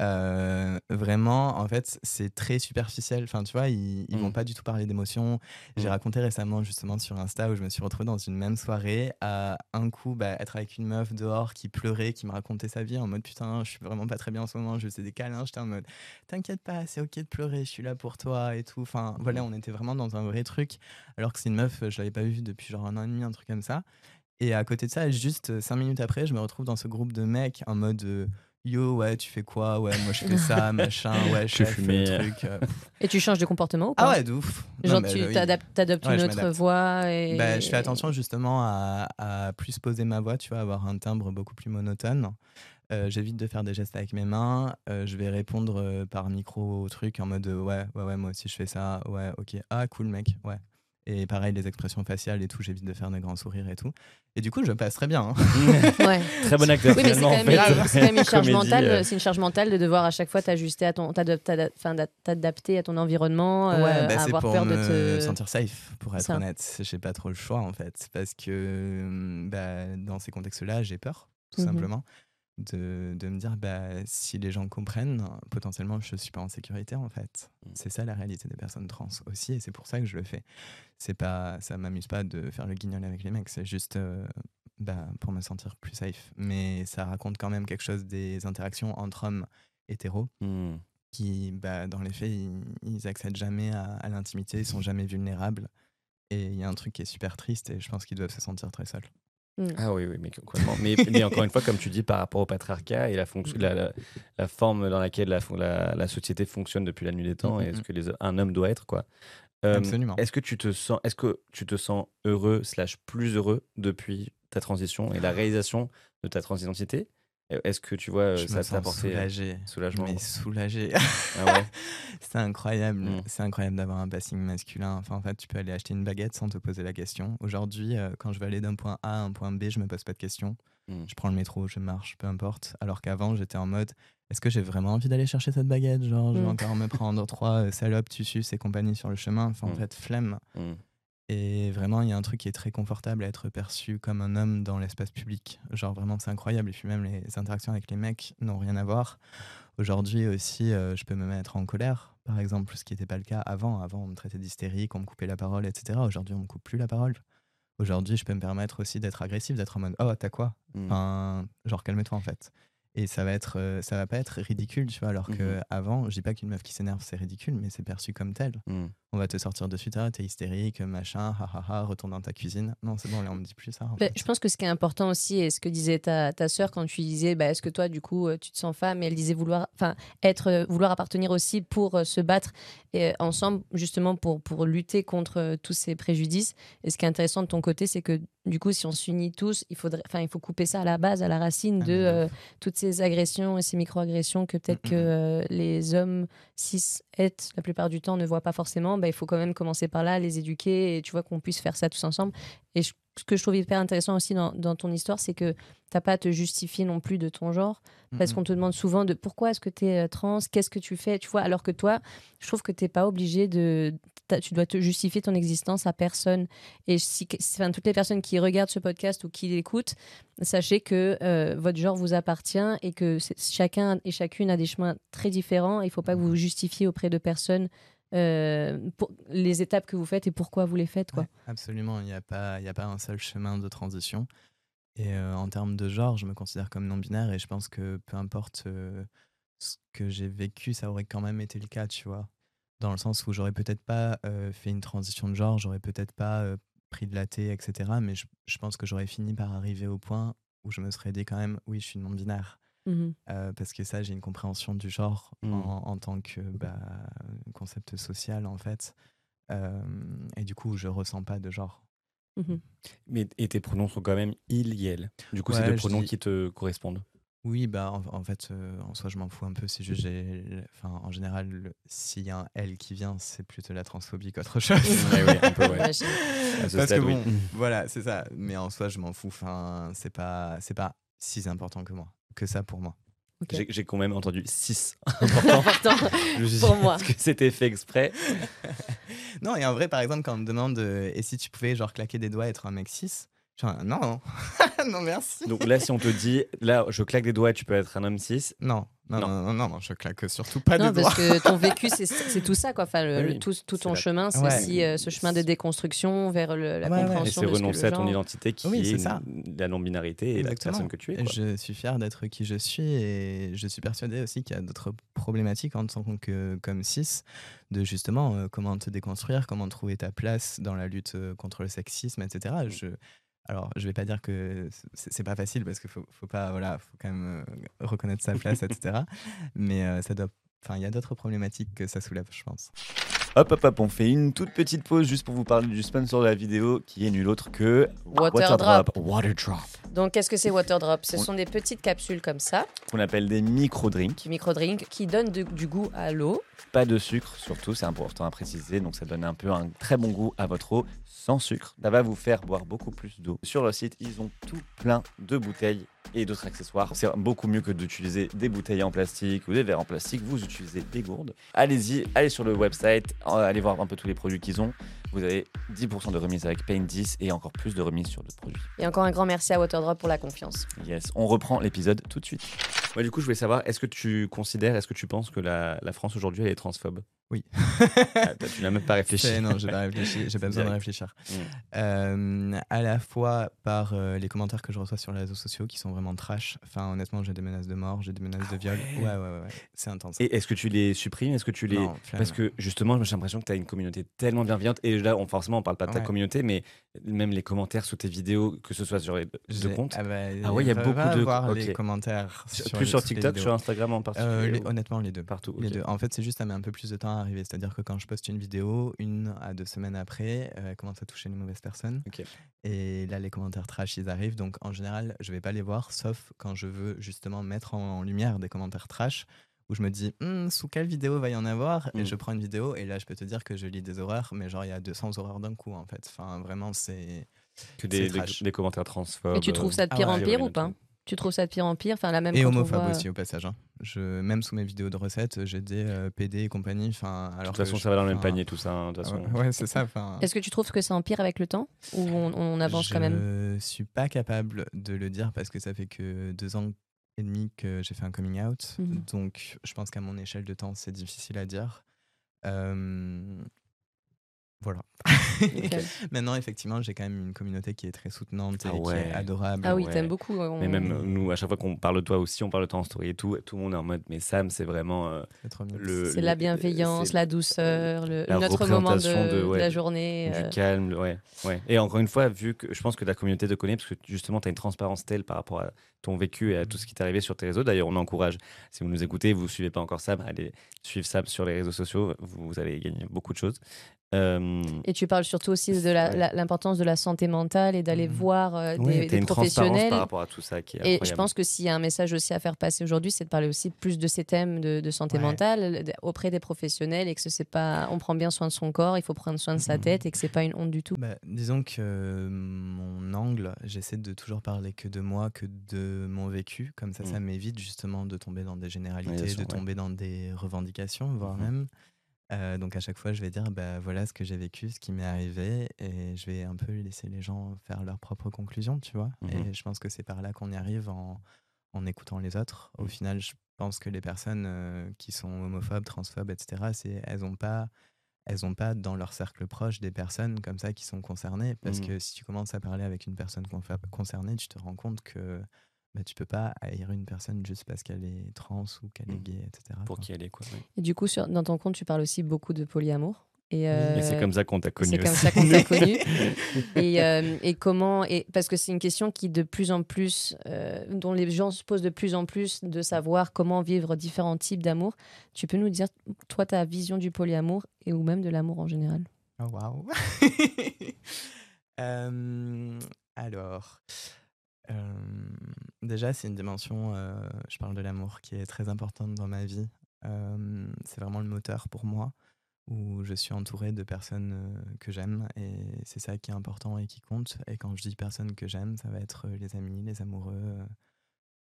euh, vraiment en fait c'est très superficiel. Enfin tu vois, ils, ils vont pas du tout parler d'émotions. J'ai Mm. raconté récemment justement sur Insta où je me suis retrouvé dans une même soirée à un coup bah, être avec une meuf dehors qui pleurait, qui me racontait sa vie en mode putain je suis vraiment pas très bien en ce moment, je faisais des câlins, j'étais en mode t'inquiète pas c'est ok de pleurer, je suis là pour toi et tout. Enfin voilà on était vraiment dans un vrai truc alors que c'est une meuf je l'avais pas vue depuis genre un an et demi un truc comme ça. Et à côté de ça, juste cinq minutes après, je me retrouve dans ce groupe de mecs en mode euh, Yo, ouais, tu fais quoi? Ouais, moi je fais ça, machin, ouais, fumais, euh, euh. truc. euh. Et tu changes de comportement ou pas? Ah ouais, de ouf. Genre, tu euh, oui. t'adaptes, t'adoptes Ouais, une je autre voix et... Bah, je fais attention justement à, à plus poser ma voix, tu vois, avoir un timbre beaucoup plus monotone. Euh, J'évite de faire des gestes avec mes mains. Euh, je vais répondre euh, par micro au truc en mode ouais, ouais, ouais, moi aussi je fais ça. Ouais, ok. Ah, cool, mec. Ouais. Et pareil, les expressions faciales et tout, j'évite de faire des grands sourires et tout. Et du coup, je passe très bien. hein. Ouais. Très bon acteur, Oui, mais c'est quand, en même, fait. c'est quand même une charge Comédie, mentale. euh. C'est une charge mentale de devoir à chaque fois t'ajuster à ton, t'adapter à ton environnement, euh, Ouais, bah, c'est avoir pour peur me de te. sentir safe, pour être Ça. honnête. J'ai pas trop le choix en fait, parce que hum, bah, dans ces contextes-là, j'ai peur, tout Mhm. simplement, de, de me dire bah, si les gens comprennent, potentiellement je suis pas en sécurité en fait. Mm. C'est ça la réalité des personnes trans aussi, et c'est pour ça que je le fais. C'est pas, ça m'amuse pas de faire le guignol avec les mecs, c'est juste euh, bah, pour me sentir plus safe. Mais ça raconte quand même quelque chose des interactions entre hommes hétéros Hmm. qui, bah, dans les faits, ils, ils accèdent jamais à, à l'intimité, ils sont jamais vulnérables. Et il y a un truc qui est super triste et je pense qu'ils doivent se sentir très seuls. Ah oui, oui, mais complètement. Mais, mais encore une fois, comme tu dis, par rapport au patriarcat et la, fonction, la, la, la forme dans laquelle la, fon- la, la société fonctionne depuis la nuit des temps, Mhm, et est-ce que les, un homme doit être quoi. Euh, Absolument. Est-ce que tu te sens, est-ce que tu te sens heureux slash plus heureux depuis ta transition et la réalisation de ta transidentité Est-ce que tu vois je ça t'a apporté euh, soulagé. soulagement Mais soulagé. Ah ouais? c'est incroyable. Mm. C'est incroyable d'avoir un passing masculin. Enfin, en fait, tu peux aller acheter une baguette sans te poser la question. Aujourd'hui, euh, quand je veux aller d'un point A à un point B, je me pose pas de questions. Mm. Je prends le métro, je marche, peu importe. Alors qu'avant, j'étais en mode est-ce que j'ai vraiment envie d'aller chercher cette baguette? Genre, je vais Mm. encore me prendre trois euh, salopes, tu suces et compagnie sur le chemin. Enfin, en fait, flemme. Et vraiment, il y a un truc qui est très confortable à être perçu comme un homme dans l'espace public. Genre, vraiment, c'est incroyable. Et puis, même les interactions avec les mecs n'ont rien à voir. Aujourd'hui aussi, euh, je peux me mettre en colère, par exemple, ce qui n'était pas le cas avant. Avant, on me traitait d'hystérique, on me coupait la parole, etc. Aujourd'hui, on me coupe plus la parole. Aujourd'hui, je peux me permettre aussi d'être agressif, d'être en mode Oh, t'as quoi? Mm. Enfin, genre, calme-toi en fait. Et ça va être, euh, ça va pas être ridicule, tu vois. Alors que Mhm. avant, je dis pas qu'une meuf qui s'énerve, c'est ridicule, mais c'est perçu comme tel. Mm. On va te sortir de suite, ah, t'es hystérique, machin, ha ha ha, retourne dans ta cuisine. Non, c'est bon, là, on me dit plus ça. en Bah, fait. je pense que ce qui est important aussi, et ce que disait ta, ta sœur quand tu disais, bah, est-ce que toi, du coup, euh, tu te sens femme Et elle disait vouloir, enfin, être, euh, vouloir appartenir aussi pour se battre et, ensemble, justement, pour, pour lutter contre tous ces préjudices. Et ce qui est intéressant de ton côté, c'est que, du coup, si on s'unit tous, il, faudrait, enfin, il faut couper ça à la base, à la racine Ah, de de euh, toutes ces agressions et ces micro-agressions que peut-être que euh, les hommes cis het la plupart du temps ne voient pas forcément. Bah, il faut quand même commencer par là, les éduquer et tu vois qu'on puisse faire ça tous ensemble. Et je- ce que je trouve hyper intéressant aussi dans, dans ton histoire, c'est que t'as pas à te justifier non plus de ton genre, parce qu'on te demande souvent de pourquoi est-ce que tu es trans, qu'est-ce que tu fais, tu vois, alors que toi, je trouve que t'es pas obligé de, tu dois te justifier ton existence à personne. Et enfin, toutes les personnes qui regardent ce podcast ou qui l'écoutent, sachez que euh, votre genre vous appartient et que chacun et chacune a des chemins très différents. Il faut pas que vous vous justifiez auprès de personnes euh, pour les étapes que vous faites et pourquoi vous les faites, quoi. Absolument, il n'y a, pas- a pas un seul chemin de transition. Et euh, en termes de genre, je me considère comme non-binaire et je pense que peu importe ce que j'ai vécu, ça aurait quand même été le cas, tu vois. Dans le sens où j'aurais peut-être pas euh, fait une transition de genre, j'aurais peut-être pas euh, pris de la thé, etc. Mais je, je pense que j'aurais fini par arriver au point où je me serais dit quand même, oui, je suis non-binaire. Mhm. Euh, parce que ça, j'ai une compréhension du genre Mm. en, en tant que bah, concept social, en fait. Euh, et du coup, je ressens pas de genre. Mhm. Mais et tes pronoms sont quand même il, yel. Du coup, c'est des pronoms dis- qui te correspondent. Oui, bah en, en fait, euh, en soi, je m'en fous un peu. C'est juste, j'ai, enfin, en général, le- s'il y a un L qui vient, c'est plutôt la transphobie qu'autre chose. Ouais, oui, un peu, ouais. J'imagine. À ce Parce stade, que oui. bon, voilà, c'est ça. Mais en soi, je m'en fous. Enfin, c'est pas, c'est pas si important que moi, que ça pour moi. Ok. J'ai j'ai quand même entendu 6. Important Je me suis pour dit, moi. Est-ce que c'était fait exprès? Non, et en vrai, par exemple, quand on me demande, euh, et si tu pouvais genre claquer des doigts et être un mec cis, en- non, non, merci. Donc là, si on te dit, là, je claque des doigts et tu peux être un homme cis, Non, non, Non. non, non, non, non, je claque surtout pas Non, des parce doigts. que ton vécu, c'est c'est tout ça, quoi. Enfin, le, Oui, le- tout, tout ton la- chemin, c'est Ouais. aussi euh, ce chemin de déconstruction vers le- la Ouais, ouais. et compréhension c'est ce renoncer le à ton genre- identité qui Oui, c'est est ça. la non-binarité et la personne que tu es. Quoi. Je suis fier d'être qui je suis et je suis persuadé aussi qu'il y a d'autres problématiques en tant que comme cis, de justement euh, comment te déconstruire, comment trouver ta place dans la lutte euh, contre le sexisme, etc. Je, alors, je vais pas dire que c'est pas facile parce qu'il faut, faut pas, voilà, faut quand même euh, reconnaître sa place, etc. Mais euh, ça doit, enfin, il y a d'autres problématiques que ça soulève, je pense. Hop, hop, hop, on fait une toute petite pause juste pour vous parler du sponsor de la vidéo qui est nul autre que Waterdrop. Waterdrop, Donc, qu'est-ce que c'est Waterdrop Ce On- sont des petites capsules comme ça, qu'on appelle des micro-drinks. du micro-drink, qui donnent de- du goût à l'eau. Pas de sucre, surtout, c'est important à préciser. Donc, ça donne un peu un très bon goût à votre eau sans sucre. Ça va vous faire boire beaucoup plus d'eau. Sur le site, ils ont tout plein de bouteilles et d'autres accessoires. C'est beaucoup mieux que d'utiliser des bouteilles en plastique ou des verres en plastique. Vous utilisez des gourdes. Allez-y, allez sur le website, euh, allez voir un peu tous les produits qu'ils ont. Vous avez 10% de remise avec Paint 10 et encore plus de remise sur d'autres produits. Et encore un grand merci à Waterdrop pour la confiance. Yes, on reprend l'épisode tout de suite. Ouais, du coup, je voulais savoir, est-ce que tu considères, est-ce que tu penses que la, la France aujourd'hui, elle est transphobe? Oui. Ah, toi, tu n'as même pas réfléchi. Non, j'ai pas réfléchi, j'ai pas besoin de réfléchir. Mm. Euh, à la fois par euh, les commentaires que je reçois sur les réseaux sociaux qui sont vraiment trash. Enfin, honnêtement, j'ai des menaces de mort, j'ai des menaces de viol. ouais. Ouais, ouais. C'est intense. Et est-ce que tu les supprimes? Est-ce que tu les. Non. Parce que justement, j'ai l'impression que tu as une communauté tellement bienveillante. Et là, on, forcément, on parle pas de ta Ouais. communauté, mais même les commentaires sous tes vidéos, que ce soit sur les deux comptes. Ah, bah, Ah ouais, il y a beaucoup de- voir ok. les commentaires. Sur- plus sur TikTok, vidéos. sur Instagram en particulier Euh, les- honnêtement, les deux. Partout. Les deux. En fait, c'est juste ça met un peu plus de temps à arriver. C'est-à-dire que quand je poste une vidéo, une à deux semaines après, euh, elle commence à toucher les mauvaises personnes. Et là, les commentaires trash, ils arrivent. Donc, en général, je vais pas les voir, sauf quand je veux justement mettre en, en lumière des commentaires trash où je me dis, Hmm, sous quelle vidéo va y en avoir? Et je prends une vidéo et là, je peux te dire que je lis des horreurs, mais genre, il y a 200 horreurs d'un coup, en fait. Enfin, vraiment, c'est. Que des, commentaires transphobes. Et tu trouves ça de Ah pire ouais. en pire ou pas? Tu trouves ça de pire en pire Enfin, la même Et homophobe voit- aussi, au passage. hein. Je, même sous mes vidéos de recettes, j'ai des euh, PD et compagnie. Enfin, De toute façon, ça va dans le même panier, tout ça. hein, De façon. ouais, c'est ça. Est-ce que tu trouves que ça empire avec le temps Ou on, on avance quand même? Je suis pas capable de le dire parce que ça fait que deux ans et demi que j'ai fait un coming out. Mhm. Donc, je pense qu'à mon échelle de temps, c'est difficile à dire. Euh, Voilà. Maintenant, effectivement, j'ai quand même une communauté qui est très soutenante et Ah qui ouais. est adorable. Ah oui, Ouais. t'aimes beaucoup. on- Mais même nous, à chaque fois qu'on parle de toi aussi, on parle de toi en story et tout, tout le monde est en mode, mais Sam, c'est vraiment euh, C'est la bienveillance, la douceur, le, la notre moment de, de- de la journée. Du euh, calme, ouais, ouais. Et encore une fois, vu que je pense que la communauté te connaît, parce que justement, tu as une transparence telle par rapport à ton vécu et à tout ce qui t'est arrivé sur tes réseaux. D'ailleurs, on encourage, si vous nous écoutez, vous ne suivez pas encore Sam, allez suivre Sam sur les réseaux sociaux, vous, vous allez gagner beaucoup de choses. Euh, Et tu parles surtout aussi de l'importance de la santé mentale et d'aller Mhm. voir euh, ouais, des, une transparence professionnels. par rapport à tout ça qui est Et incroyable. je pense que s'il y a un message aussi à faire passer aujourd'hui, c'est de parler aussi plus de ces thèmes de, de santé Ouais. mentale auprès des professionnels et que c'est pas, on prend bien soin de son corps, il faut prendre soin de sa Mhm. tête et que c'est pas une honte du tout. Bah, disons que euh, mon angle, j'essaie de toujours parler que de moi, que de mon vécu. Comme ça, ça Mm. m'évite justement de tomber dans des généralités, sûr, de ouais. tomber dans des revendications, voire Mhm. même. Euh, donc à chaque fois, je vais dire, bah, voilà ce que j'ai vécu, ce qui m'est arrivé, et je vais un peu laisser les gens faire leurs propres conclusions, tu vois. Mhm. Et je pense que c'est par là qu'on y arrive en, en écoutant les autres. Au Mhm. final, je pense que les personnes euh, qui sont homophobes, transphobes, etc., c'est, elles n'ont pas elles n'ont pas dans leur cercle proche des personnes comme ça qui sont concernées. Parce Mhm. que si tu commences à parler avec une personne concernée, tu te rends compte que bah, tu peux pas haïr une personne juste parce qu'elle est trans ou qu'elle est Mhm. gay, etc. Pour quoi. qui elle est, quoi. Et du coup, sur, dans ton compte, tu parles aussi beaucoup de polyamour. Et, Et c'est euh, comme ça qu'on t'a connu. C'est comme ça qu'on t'a connu. Et, euh, et comment et parce que c'est une question qui de plus en plus euh, dont les gens se posent de plus en plus de savoir comment vivre différents types d'amour. Tu peux nous dire toi ta vision du polyamour et ou même de l'amour en général? Oh, waouh Euh, Alors, euh, déjà, c'est une dimension, euh, je parle de l'amour, qui est très importante dans ma vie. Euh, c'est vraiment le moteur pour moi, où je suis entouré de personnes que j'aime, et c'est ça qui est important et qui compte. Et quand je dis personnes que j'aime, ça va être les amis, les amoureux,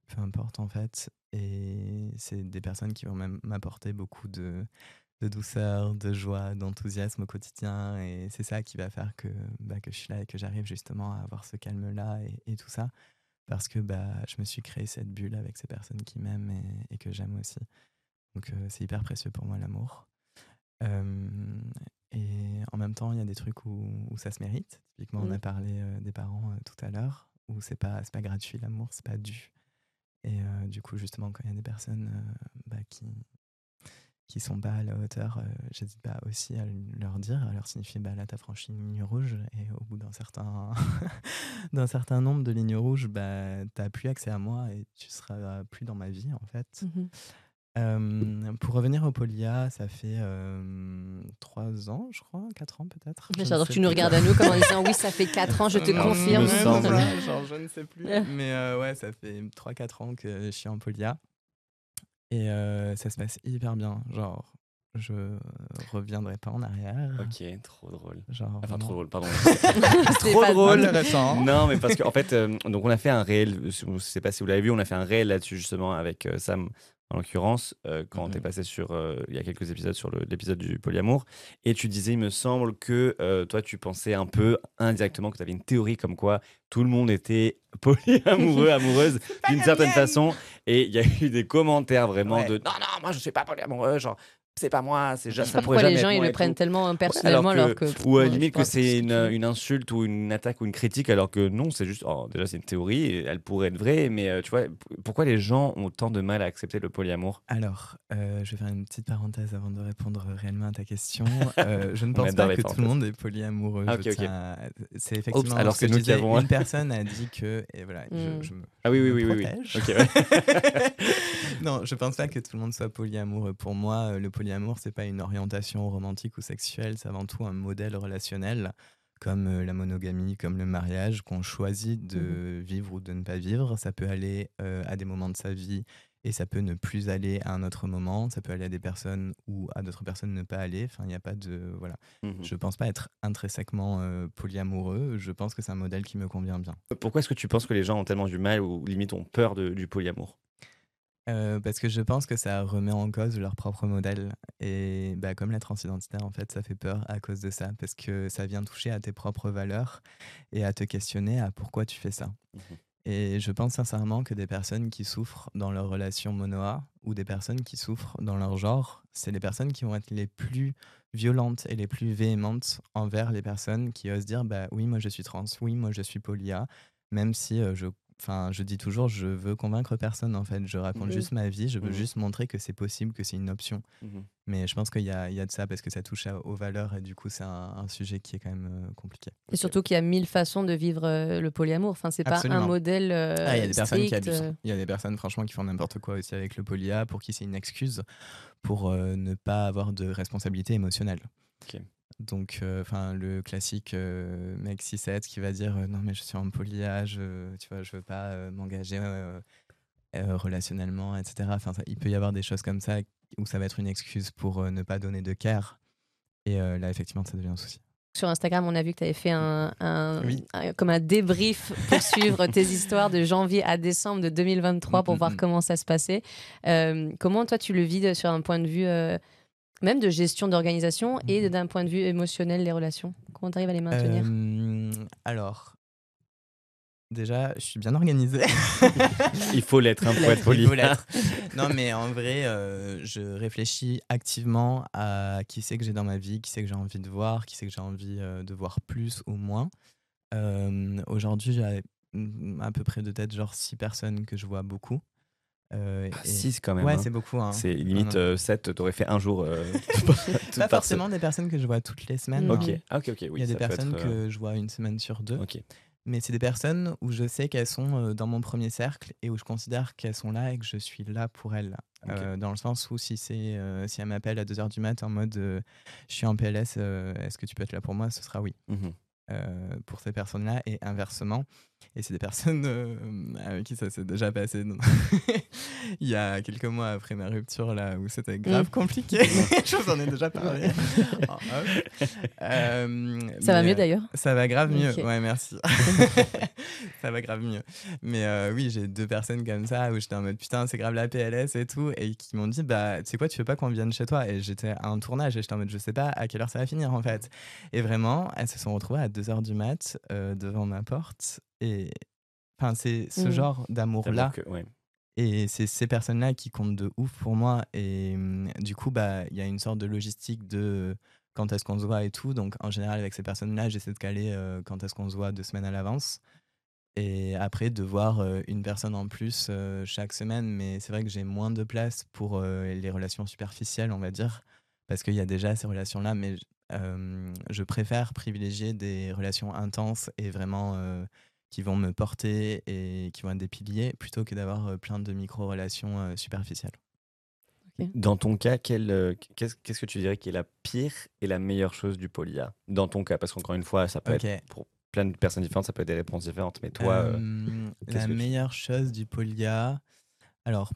peu importe en fait. Et c'est des personnes qui vont même m'apporter beaucoup de, de douceur, de joie, d'enthousiasme au quotidien. Et c'est ça qui va faire que, bah, que je suis là et que j'arrive justement à avoir ce calme-là et, et tout ça. Parce que bah, je me suis créé cette bulle avec ces personnes qui m'aiment et, et que j'aime aussi. Donc euh, c'est hyper précieux pour moi l'amour. Euh, et en même temps, il y a des trucs où, où ça se mérite. Typiquement, on a Mhm. parlé euh, des parents euh, tout à l'heure, où c'est pas, pas gratuit l'amour, c'est pas dû. Et du coup, justement, quand il y a des personnes bah, qui qui sont pas à la hauteur, euh, j'hésite pas aussi à leur dire, à leur signifier bah là t'as franchi une ligne rouge et au bout d'un certain d'un certain nombre de lignes rouges, bah t'as plus accès à moi et tu seras plus dans ma vie en fait. Euh, pour revenir au Polia, ça fait euh, trois ans, je crois, quatre ans peut-être. J'adore que tu nous regardes à nous comme en disant oui ça fait 4 ans je te Non, confirme. genre, je ne sais plus. Mais euh, ouais, ça fait 3-4 ans que je suis en Polia. Et euh, ça se passe hyper bien. Genre, je reviendrai pas en arrière. Ok, trop drôle. Genre, Enfin, vraiment. trop drôle, pardon. Trop drôle. Intéressant. Non, mais parce qu'en fait, euh, donc on a fait un réel, je ne sais pas si vous l'avez vu, on a fait un réel là-dessus justement avec euh, Sam en l'occurrence, euh, quand Mhm. tu es passé sur, euh, il y a quelques épisodes sur l'épisode du polyamour, et tu disais, il me semble que euh, toi, tu pensais un peu indirectement que tu avais une théorie comme quoi tout le monde était polyamoureux, amoureuse d'une certaine façon, et il y a eu des commentaires vraiment Ouais. de non, non, moi je suis pas polyamoureux, genre c'est pas moi, c'est sais ça pourquoi les gens ils le prennent tout. tellement Ouais, personnellement alors que. ou je limite que c'est une, une insulte ou une attaque ou une critique alors que non c'est juste oh, déjà c'est une théorie elle pourrait être vraie mais euh, tu vois pourquoi les gens ont tant de mal à accepter le polyamour? Alors, euh, je vais faire une petite parenthèse avant de répondre réellement à ta question. Euh, je ne pense pas que tout le monde est polyamoureux. Ah, à- C'est effectivement alors ce que nous qui disais. avons un- Une personne a dit que et voilà, je- Mm. je, me ah oui oui oui oui, ouais. non, je pense pas que tout le monde soit polyamoureux. Pour moi, le polyamour, c'est pas une orientation romantique ou sexuelle, c'est avant tout un modèle relationnel, comme euh, la monogamie, comme le mariage, qu'on choisit de vivre ou de ne pas vivre. Ça peut aller euh, à des moments de sa vie et ça peut ne plus aller à un autre moment. Ça peut aller à des personnes ou à d'autres personnes ne pas aller. Enfin, il n'y a pas de voilà. Mhm. Je pense pas être intrinsèquement euh, polyamoureux. Je pense que c'est un modèle qui me convient bien. pourquoi est-ce que tu penses que les gens ont tellement du mal ou limite ont peur de- du polyamour? Euh, parce que je pense que ça remet en cause leur propre modèle. Et bah, comme la transidentitaire, en fait, ça fait peur à cause de ça. Parce que ça vient toucher à tes propres valeurs et à te questionner à pourquoi tu fais ça. Mhm. Et je pense sincèrement que des personnes qui souffrent dans leur relation monoa ou des personnes qui souffrent dans leur genre, c'est les personnes qui vont être les plus violentes et les plus véhémentes envers les personnes qui osent dire bah oui moi je suis trans, oui moi je suis polia, même si euh, je Enfin, je dis toujours, je veux convaincre personne en fait. Je raconte Mhm. juste ma vie, je veux Mhm. juste montrer que c'est possible, que c'est une option. Mhm. Mais je pense qu'il y a, il y a de ça parce que ça touche à- aux valeurs et du coup, c'est un, un sujet qui est quand même euh, compliqué. Et surtout qu'il y a mille façons de vivre euh, le polyamour. Enfin, c'est pas un modèle. euh, Ah, il y a des personnes qui abusent. Il y a des personnes, franchement, qui font n'importe quoi aussi avec le polia, pour qui c'est une excuse pour euh, ne pas avoir de responsabilité émotionnelle. Ok. Donc, euh, enfin, le classique euh, mec 6-7 qui va dire euh, non mais je suis en polia, je, tu vois, je veux pas euh, m'engager euh, euh, relationnellement, etc. Enfin, ça- il peut y avoir des choses comme ça où ça va être une excuse pour euh, ne pas donner de care. Et euh, là, effectivement, ça devient un souci. Sur Instagram, on a vu que tu avais fait un, un- Oui. un- comme un débrief pour suivre tes histoires de janvier à décembre de 2023 pour Mm, mm, voir mm. comment ça se passait. Euh, comment toi tu le vis de- sur un point de vue euh, même de gestion d'organisation et Mhm. d'un point de vue émotionnel les relations Comment tu arrives à les maintenir Euh, alors, déjà, je suis bien organisée. il faut l'être un Il pour être poli faut l'être. non, mais en vrai, euh, je réfléchis activement à qui c'est que j'ai dans ma vie, qui c'est que j'ai envie de voir, qui c'est que j'ai envie euh, de voir plus ou moins. Euh, Aujourd'hui, j'ai à peu près de tête genre six personnes que je vois beaucoup. Euh, et- 6 quand même Ouais, hein. c'est beaucoup. hein. c'est limite Non, non. 7 t'aurais fait un jour euh, Pas forcément des personnes que je vois toutes les semaines. Mhm. hein. ok ah, ok ok oui Il y a des personnes être, euh, que je vois une semaine sur deux. Mais c'est des personnes où je sais qu'elles sont euh, dans mon premier cercle et où je considère qu'elles sont là et que je suis là pour elles. Euh, dans le sens où si, c'est, euh, si elles m'appellent à 2h du mat en mode euh, je suis en PLS, euh, est-ce que tu peux être là pour moi? Ce sera oui. Euh, pour ces personnes-là et inversement. Et c'est des personnes euh, avec qui ça s'est déjà passé il y a quelques mois après ma rupture là où c'était grave Mm. compliqué. je vous en ai déjà parlé. Euh, Ça va mieux d'ailleurs ça va grave mieux, ouais, merci. ça va grave mieux. Mais euh, oui, j'ai deux personnes comme ça où j'étais en mode putain, c'est grave la PLS et tout, et qui m'ont dit bah, tu sais quoi, tu veux pas qu'on vienne chez toi Et j'étais à un tournage et j'étais en mode je sais pas à quelle heure ça va finir en fait. Et vraiment, elles se sont retrouvées à 2h du mat devant ma porte. Et enfin, c'est ce Mhm. genre d'amour-là. Ouais. Et c'est ces personnes-là qui comptent de ouf pour moi. Et hum, du coup, bah, il y a une sorte de logistique de quand est-ce qu'on se voit et tout. Donc, en général, avec ces personnes-là, j'essaie de caler euh, quand est-ce qu'on se voit deux semaines à l'avance. Et après, de voir euh, une personne en plus euh, chaque semaine. Mais c'est vrai que j'ai moins de place pour les relations superficielles, on va dire. Parce qu'il y a déjà ces relations-là. Mais je préfère privilégier des relations intenses et vraiment qui vont me porter et qui vont être des piliers plutôt que d'avoir euh, plein de micro-relations euh, superficielles. Dans ton cas, euh, qu'est-ce, que tu dirais qui est la pire et la meilleure chose du polia Dans ton cas, parce qu'encore une fois, ça peut être pour plein de personnes différentes, ça peut être des réponses différentes. Mais toi, euh, Euh, la que tu- meilleure chose du polia. Alors,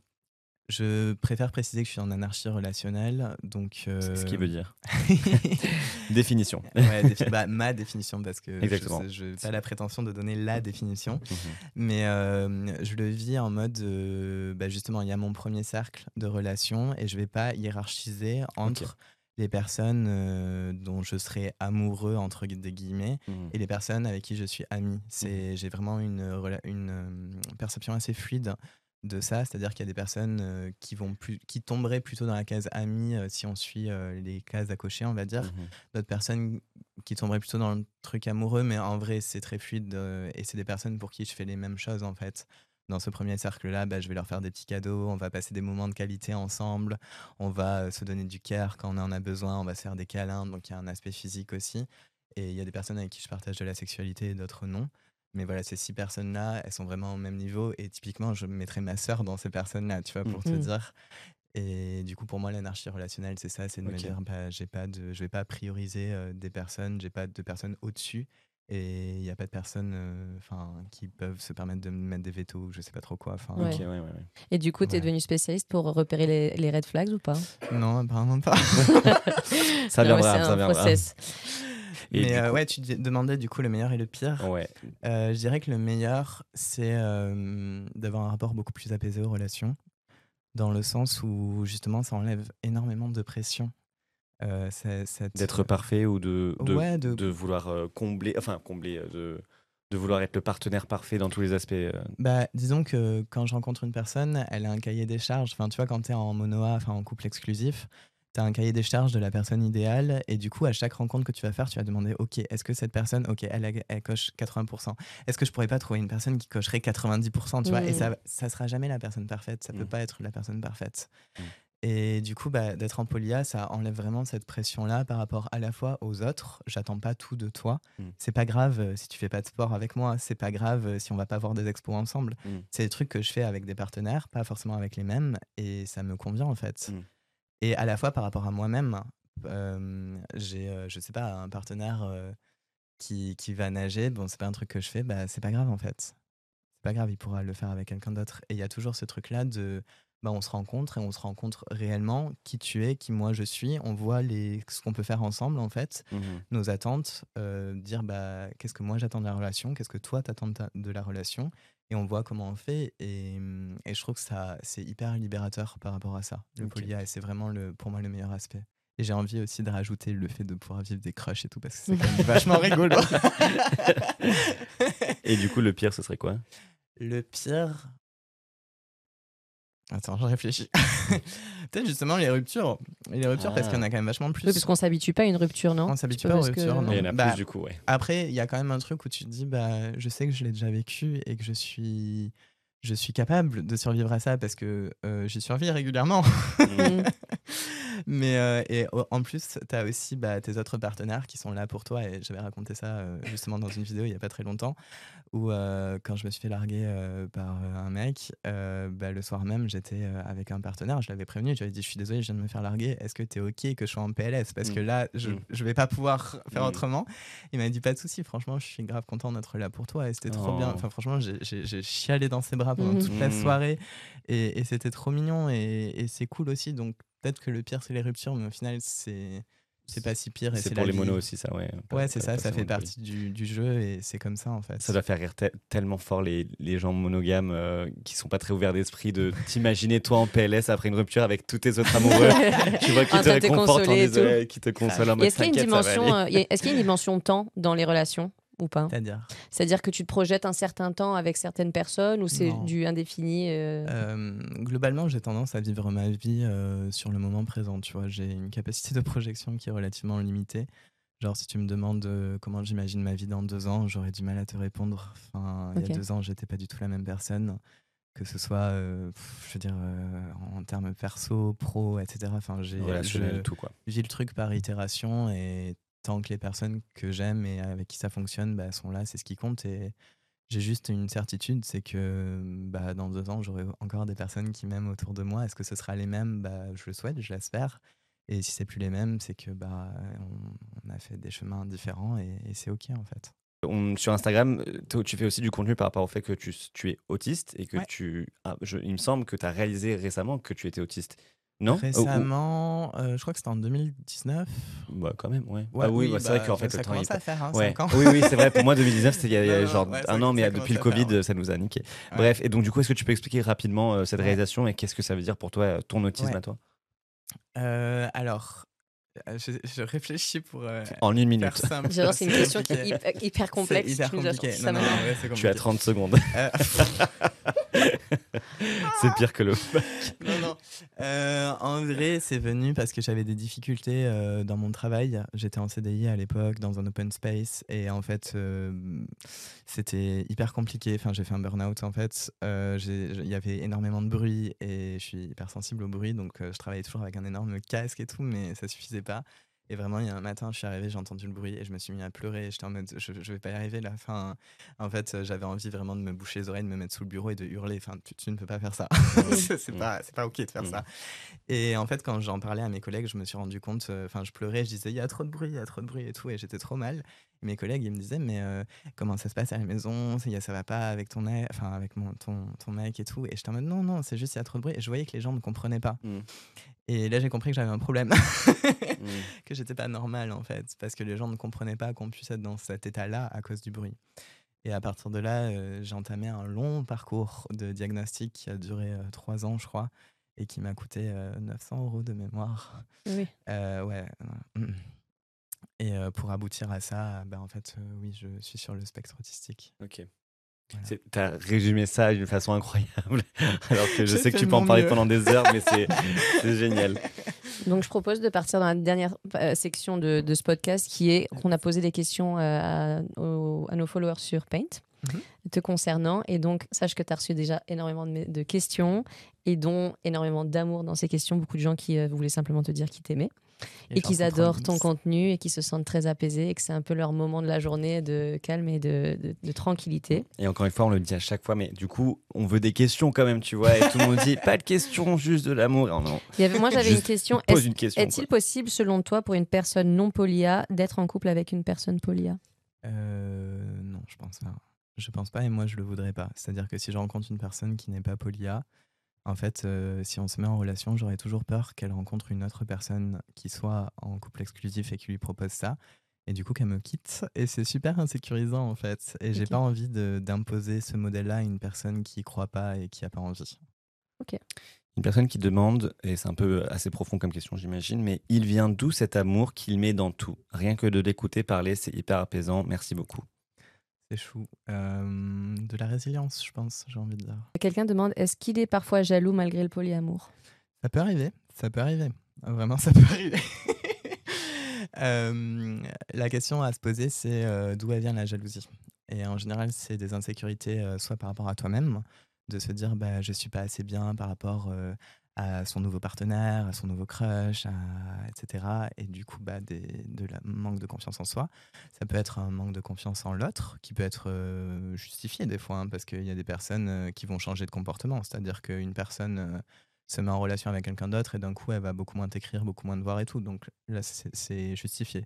je préfère préciser que je suis en anarchie relationnelle. Donc, c'est ce qui euh, veut dire définition. ouais, défi- bah, ma définition, parce que Exactement. je n'ai pas la prétention de donner la définition. Mhm. Mais euh, je le vis en mode, euh, bah, justement, il y a mon premier cercle de relations et je vais pas hiérarchiser entre les personnes euh, dont je serai amoureux, entre des guillemets, Mhm. et les personnes avec qui je suis ami. C'est, J'ai vraiment une, euh, perception assez fluide de ça, c'est-à-dire qu'il y a des personnes euh, qui vont plus, qui tomberaient plutôt dans la case ami euh, si on suit euh, les cases à cocher, on va dire. Mhm. D'autres personnes qui tomberaient plutôt dans le truc amoureux, mais en vrai c'est très fluide et c'est des personnes pour qui je fais les mêmes choses en fait. Dans ce premier cercle-là, bah, je vais leur faire des petits cadeaux, on va passer des moments de qualité ensemble, on va se donner du care quand on en a besoin, on va se faire des câlins, donc il y a un aspect physique aussi. Et il y a des personnes avec qui je partage de la sexualité et d'autres non. Mais voilà, ces six personnes-là, elles sont vraiment au même niveau. Et typiquement, je mettrais ma sœur dans ces personnes-là, tu vois, pour te Mhm. dire. Et du coup, pour moi, l'anarchie relationnelle, c'est ça, c'est de me dire, bah, j'ai pas de, je vais pas prioriser euh, des personnes, j'ai pas de personnes au-dessus. Et il n'y a pas de personnes euh, enfin qui peuvent se permettre de me mettre des vétos, ou je sais pas trop quoi. Enfin, Ouais. Ok, ouais, ouais, ouais. Et du coup, tu es Ouais. devenu spécialiste pour repérer les, les red flags ou pas? Non, apparemment pas. Ça viendra, c'est ça un viendra. Et Mais euh, coup- ouais, tu demandais du coup le meilleur et le pire. Ouais. Euh, je dirais que le meilleur, c'est euh, d'avoir un rapport beaucoup plus apaisé aux relations, dans le sens où justement ça enlève énormément de pression. D'être parfait ou de, de, Ouais, de- de vouloir combler, enfin combler, de, de vouloir être le partenaire parfait dans tous les aspects. Bah, disons que quand je rencontre une personne, elle a un cahier des charges. Enfin, tu vois, quand tu es en monoa, enfin en couple exclusif, tu as un cahier des charges de la personne idéale. Et du coup, à chaque rencontre que tu vas faire, tu vas demander Ok, est-ce que cette personne, ok, elle, coche 80% Est-ce que je pourrais pas trouver une personne qui cocherait 90% tu vois? Et ça, ça sera jamais la personne parfaite. Ça peut Mm. pas être la personne parfaite. Mm. Et du coup, bah, d'être en polia, ça enlève vraiment cette pression-là par rapport à la fois aux autres. J'attends pas tout de toi. Mm. C'est pas grave euh, si tu fais pas de sport avec moi. C'est pas grave euh, si on va pas voir des expos ensemble. Mm. C'est des trucs que je fais avec des partenaires, pas forcément avec les mêmes. Et ça me convient en fait. Mm. Et à la fois par rapport à moi-même, euh, j'ai, euh, je sais pas, un partenaire euh, qui, qui va nager. Bon, c'est pas un truc que je fais. Bah, c'est pas grave en fait. C'est pas grave, il pourra le faire avec quelqu'un d'autre. Et il y a toujours ce truc-là de bah, on se rencontre et on se rencontre réellement qui tu es, qui moi je suis. On voit les, ce qu'on peut faire ensemble en fait, Mhm. nos attentes, euh, dire bah, qu'est-ce que moi j'attends de la relation, qu'est-ce que toi t'attends de, ta- de la relation, et on voit comment on fait. Et, hum, et je trouve que ça c'est hyper libérateur par rapport à ça, le Ok. polia, et c'est vraiment le, pour moi le meilleur aspect. Et j'ai envie aussi de rajouter le fait de pouvoir vivre des crushs et tout, parce que c'est quand même vachement rigolo. Et du coup, le pire, ce serait quoi? Le pire. Attends, je réfléchis. Peut-être justement les ruptures. Et les ruptures, parce Ah. qu'il y en a quand même vachement plus. Oui, parce qu'on s'habitue pas à une rupture, non? On s'habitue Tu pas aux parce que- ruptures, non. Il y en a Bah, plus du coup, ouais. Après, il y a quand même un truc où tu te dis, bah, je sais que je l'ai déjà vécu et que je suis, je suis capable de survivre à ça parce que euh, j'y survis régulièrement. Mm. Mais euh, et en plus, tu as aussi bah, tes autres partenaires qui sont là pour toi. Et j'avais raconté ça euh, justement dans une vidéo il y a pas très longtemps où euh, quand je me suis fait larguer euh, par un mec, euh, bah, le soir même, j'étais euh, avec un partenaire. Je l'avais prévenu. Je lui avais dit, je suis désolé, je viens de me faire larguer. Est-ce que tu es OK que je sois en PLS Parce que Mm. là, je, Mm. je vais pas pouvoir faire Mm. autrement. Il m'a dit, pas de souci. Franchement, je suis grave content d'être là pour toi. Et c'était trop bien. Oh. Enfin, franchement, j'ai- chialé dans ses bras pendant toute la soirée. Et, et c'était trop mignon. Et, et c'est cool aussi. Donc, peut-être que le pire, c'est les ruptures. Mais au final, c'est c'est pas si pire. C'est pour les vie. monos aussi, ça, ouais. Ouais, c'est ça. Ça fait partie du, du jeu. Et c'est comme ça, en fait. Ça doit faire rire te- tellement fort les, les gens monogames euh, qui sont pas très ouverts d'esprit de t'imaginer toi en PLS après une rupture avec tous tes autres amoureux. tu vois qui te réconfortent en disant- qui te consolent en mode Est-ce qu'il y a une dimension, euh, qu'il y a une dimension temps dans les relations? Ou pas C'est-à-dire C'est-à-dire que tu te projettes un certain temps avec certaines personnes ou c'est Non. du indéfini euh, Euh, globalement, j'ai tendance à vivre ma vie euh, sur le moment présent. Tu vois, j'ai une capacité de projection qui est relativement limitée. Genre, si tu me demandes euh, comment j'imagine ma vie dans deux ans, j'aurais du mal à te répondre. Enfin, il y a deux ans, j'étais pas du tout la même personne. Que ce soit, euh, je veux dire, euh, en termes perso, pro, etc. Enfin, j'ai, je tout quoi. vis le truc par itération et tant que les personnes que j'aime et avec qui ça fonctionne bah, sont là, c'est ce qui compte. Et j'ai juste une certitude, c'est que bah, dans deux ans, j'aurai encore des personnes qui m'aiment autour de moi. Est-ce que ce sera les mêmes? Bah, Je le souhaite, je l'espère. Et si c'est plus les mêmes, c'est que bah, on, on a fait des chemins différents et, et c'est OK en fait. On- sur Instagram, euh, tu fais aussi du contenu par rapport au fait que tu, tu es autiste et que Ouais. tu. ah, je- il me semble que tu as réalisé récemment que tu étais autiste. Non? Récemment, euh, je crois que c'était en 2019. Bah, quand même, ouais. Ouais, ah oui, oui, bah, c'est bah, vrai qu'en fait, ça le temps, il commence à faire hein, Ouais. cinq ans. Oui, oui, c'est vrai. Pour moi, 2019, c'était il y a, il Non, genre ouais, un an, mais depuis le faire, Covid, ouais. ça nous a niqué. Ouais. Bref, et donc, du coup, est-ce que tu peux expliquer rapidement euh, cette Ouais. réalisation et qu'est-ce que ça veut dire pour toi, euh, ton autisme Ouais. à toi? Euh, alors, je, je réfléchis pour euh, En une minute. c'est une question qui est compliqué. hyper, hyper complexe. Hyper tu compliqué. ça Non, non, vrai, c'est Tu as compliqué. 30 secondes. Euh, c'est pire que le. non, non. Euh, en vrai, c'est venu parce que j'avais des difficultés euh, dans mon travail. J'étais en CDI à l'époque, dans un open space. Et en fait, euh, c'était hyper compliqué. Enfin, j'ai fait un burn-out, en fait. Il y avait énormément de bruit et je suis hyper sensible au bruit. Donc, je travaillais toujours avec un énorme casque et tout, mais ça suffisait pas. Et vraiment, il y a un matin, je suis arrivé, j'ai entendu le bruit et je me suis mis à pleurer. J'étais en mode, je, je vais pas y arriver là. Enfin, en fait, j'avais envie vraiment de me boucher les oreilles, de me mettre sous le bureau et de hurler. Enfin, tu, tu ne peux pas faire ça. c'est c'est pas, c'est pas ok de faire ça. Et en fait, quand j'en parlais à mes collègues, je me suis rendu compte. euh, Enfin, je pleurais, je disais, il y a trop de bruit, il y a trop de bruit et tout, et j'étais trop mal. Et mes collègues, ils me disaient, mais euh, comment ça se passe à la maison? Ça ça va pas avec ton, mec- enfin, avec mon, ton, ton mec et tout. Et j'étais en mode, non, non, c'est juste, il y a trop de bruit. Et je voyais que les gens ne comprenaient pas. Mm. Et là, j'ai compris que j'avais un problème. Mm. que j'étais pas normal en fait, parce que les gens ne comprenaient pas qu'on puisse être dans cet état-là à cause du bruit. Et à partir de là, euh, j'ai entamé un long parcours de diagnostic qui a duré euh, trois ans, je crois, et qui m'a coûté euh, 900 euros de mémoire. Oui. Euh, ouais. Et euh, pour aboutir à ça, bah, en fait, euh, oui, je suis sur le spectre autistique. Ok. Voilà. C'est- T'as résumé ça d'une façon incroyable. Alors que je sais que tu peux en parler mieux. pendant des heures, mais c'est génial. Donc, je propose de partir dans la dernière euh, section de, de ce podcast qui est qu'on a posé des questions euh, à, aux- à nos followers sur Paint Mhm. te concernant. Et donc, sache que tu as reçu déjà énormément de, de questions et dont énormément d'amour dans ces questions. Beaucoup de gens qui euh, voulaient simplement te dire qu'ils t'aimaient et, j'en qu'ils adorent ton contenu et qu'ils se sentent très apaisés et que c'est un peu leur moment de la journée de calme et de, de- de tranquillité. Et encore une fois, on le dit à chaque fois, mais du coup, on veut des questions quand même, tu vois. Et tout le monde dit pas de questions, juste de l'amour. Et on en Il y avait- moi, j'avais une Juste question. pose Est-ce- une question. Est-il possible, selon toi, pour une personne non polia, d'être en couple avec une personne polia? Euh, non, je pense pas. Je pense pas et moi je le voudrais pas. C'est-à-dire que si je rencontre une personne qui n'est pas polia, en fait, euh, si on se met en relation, j'aurais toujours peur qu'elle rencontre une autre personne qui soit en couple exclusif et qui lui propose ça. Et du coup, qu'elle me quitte. Et c'est super insécurisant, en fait. Et j'ai pas envie de- d'imposer ce modèle-là à une personne qui croit pas et qui a pas envie. Une personne qui demande, et c'est un peu assez profond comme question, j'imagine, mais il vient d'où cet amour qu'il met dans tout? Rien que de l'écouter parler, c'est hyper apaisant. Merci beaucoup. C'est chou. Euh, de la résilience, je pense, j'ai envie de dire. Quelqu'un demande est-ce qu'il est parfois jaloux malgré le polyamour? Ça peut arriver, ça peut arriver. Vraiment, ça peut arriver. Euh, la question à se poser, c'est euh, d'où vient la jalousie? Et en général, c'est des insécurités, euh, soit par rapport à toi-même, de se dire bah, je suis pas assez bien par rapport à son nouveau partenaire, à son nouveau crush, etc. Et du coup, bah, de la manque de confiance en soi. Ça peut être un manque de confiance en l'autre, qui peut être euh, justifié des fois, hein, parce qu'il y a des personnes euh, qui vont changer de comportement. C'est-à-dire qu'une personne euh, se met en relation avec quelqu'un d'autre et d'un coup, elle va beaucoup moins t'écrire, beaucoup moins te voir et tout. Donc là, c'est c'est justifié.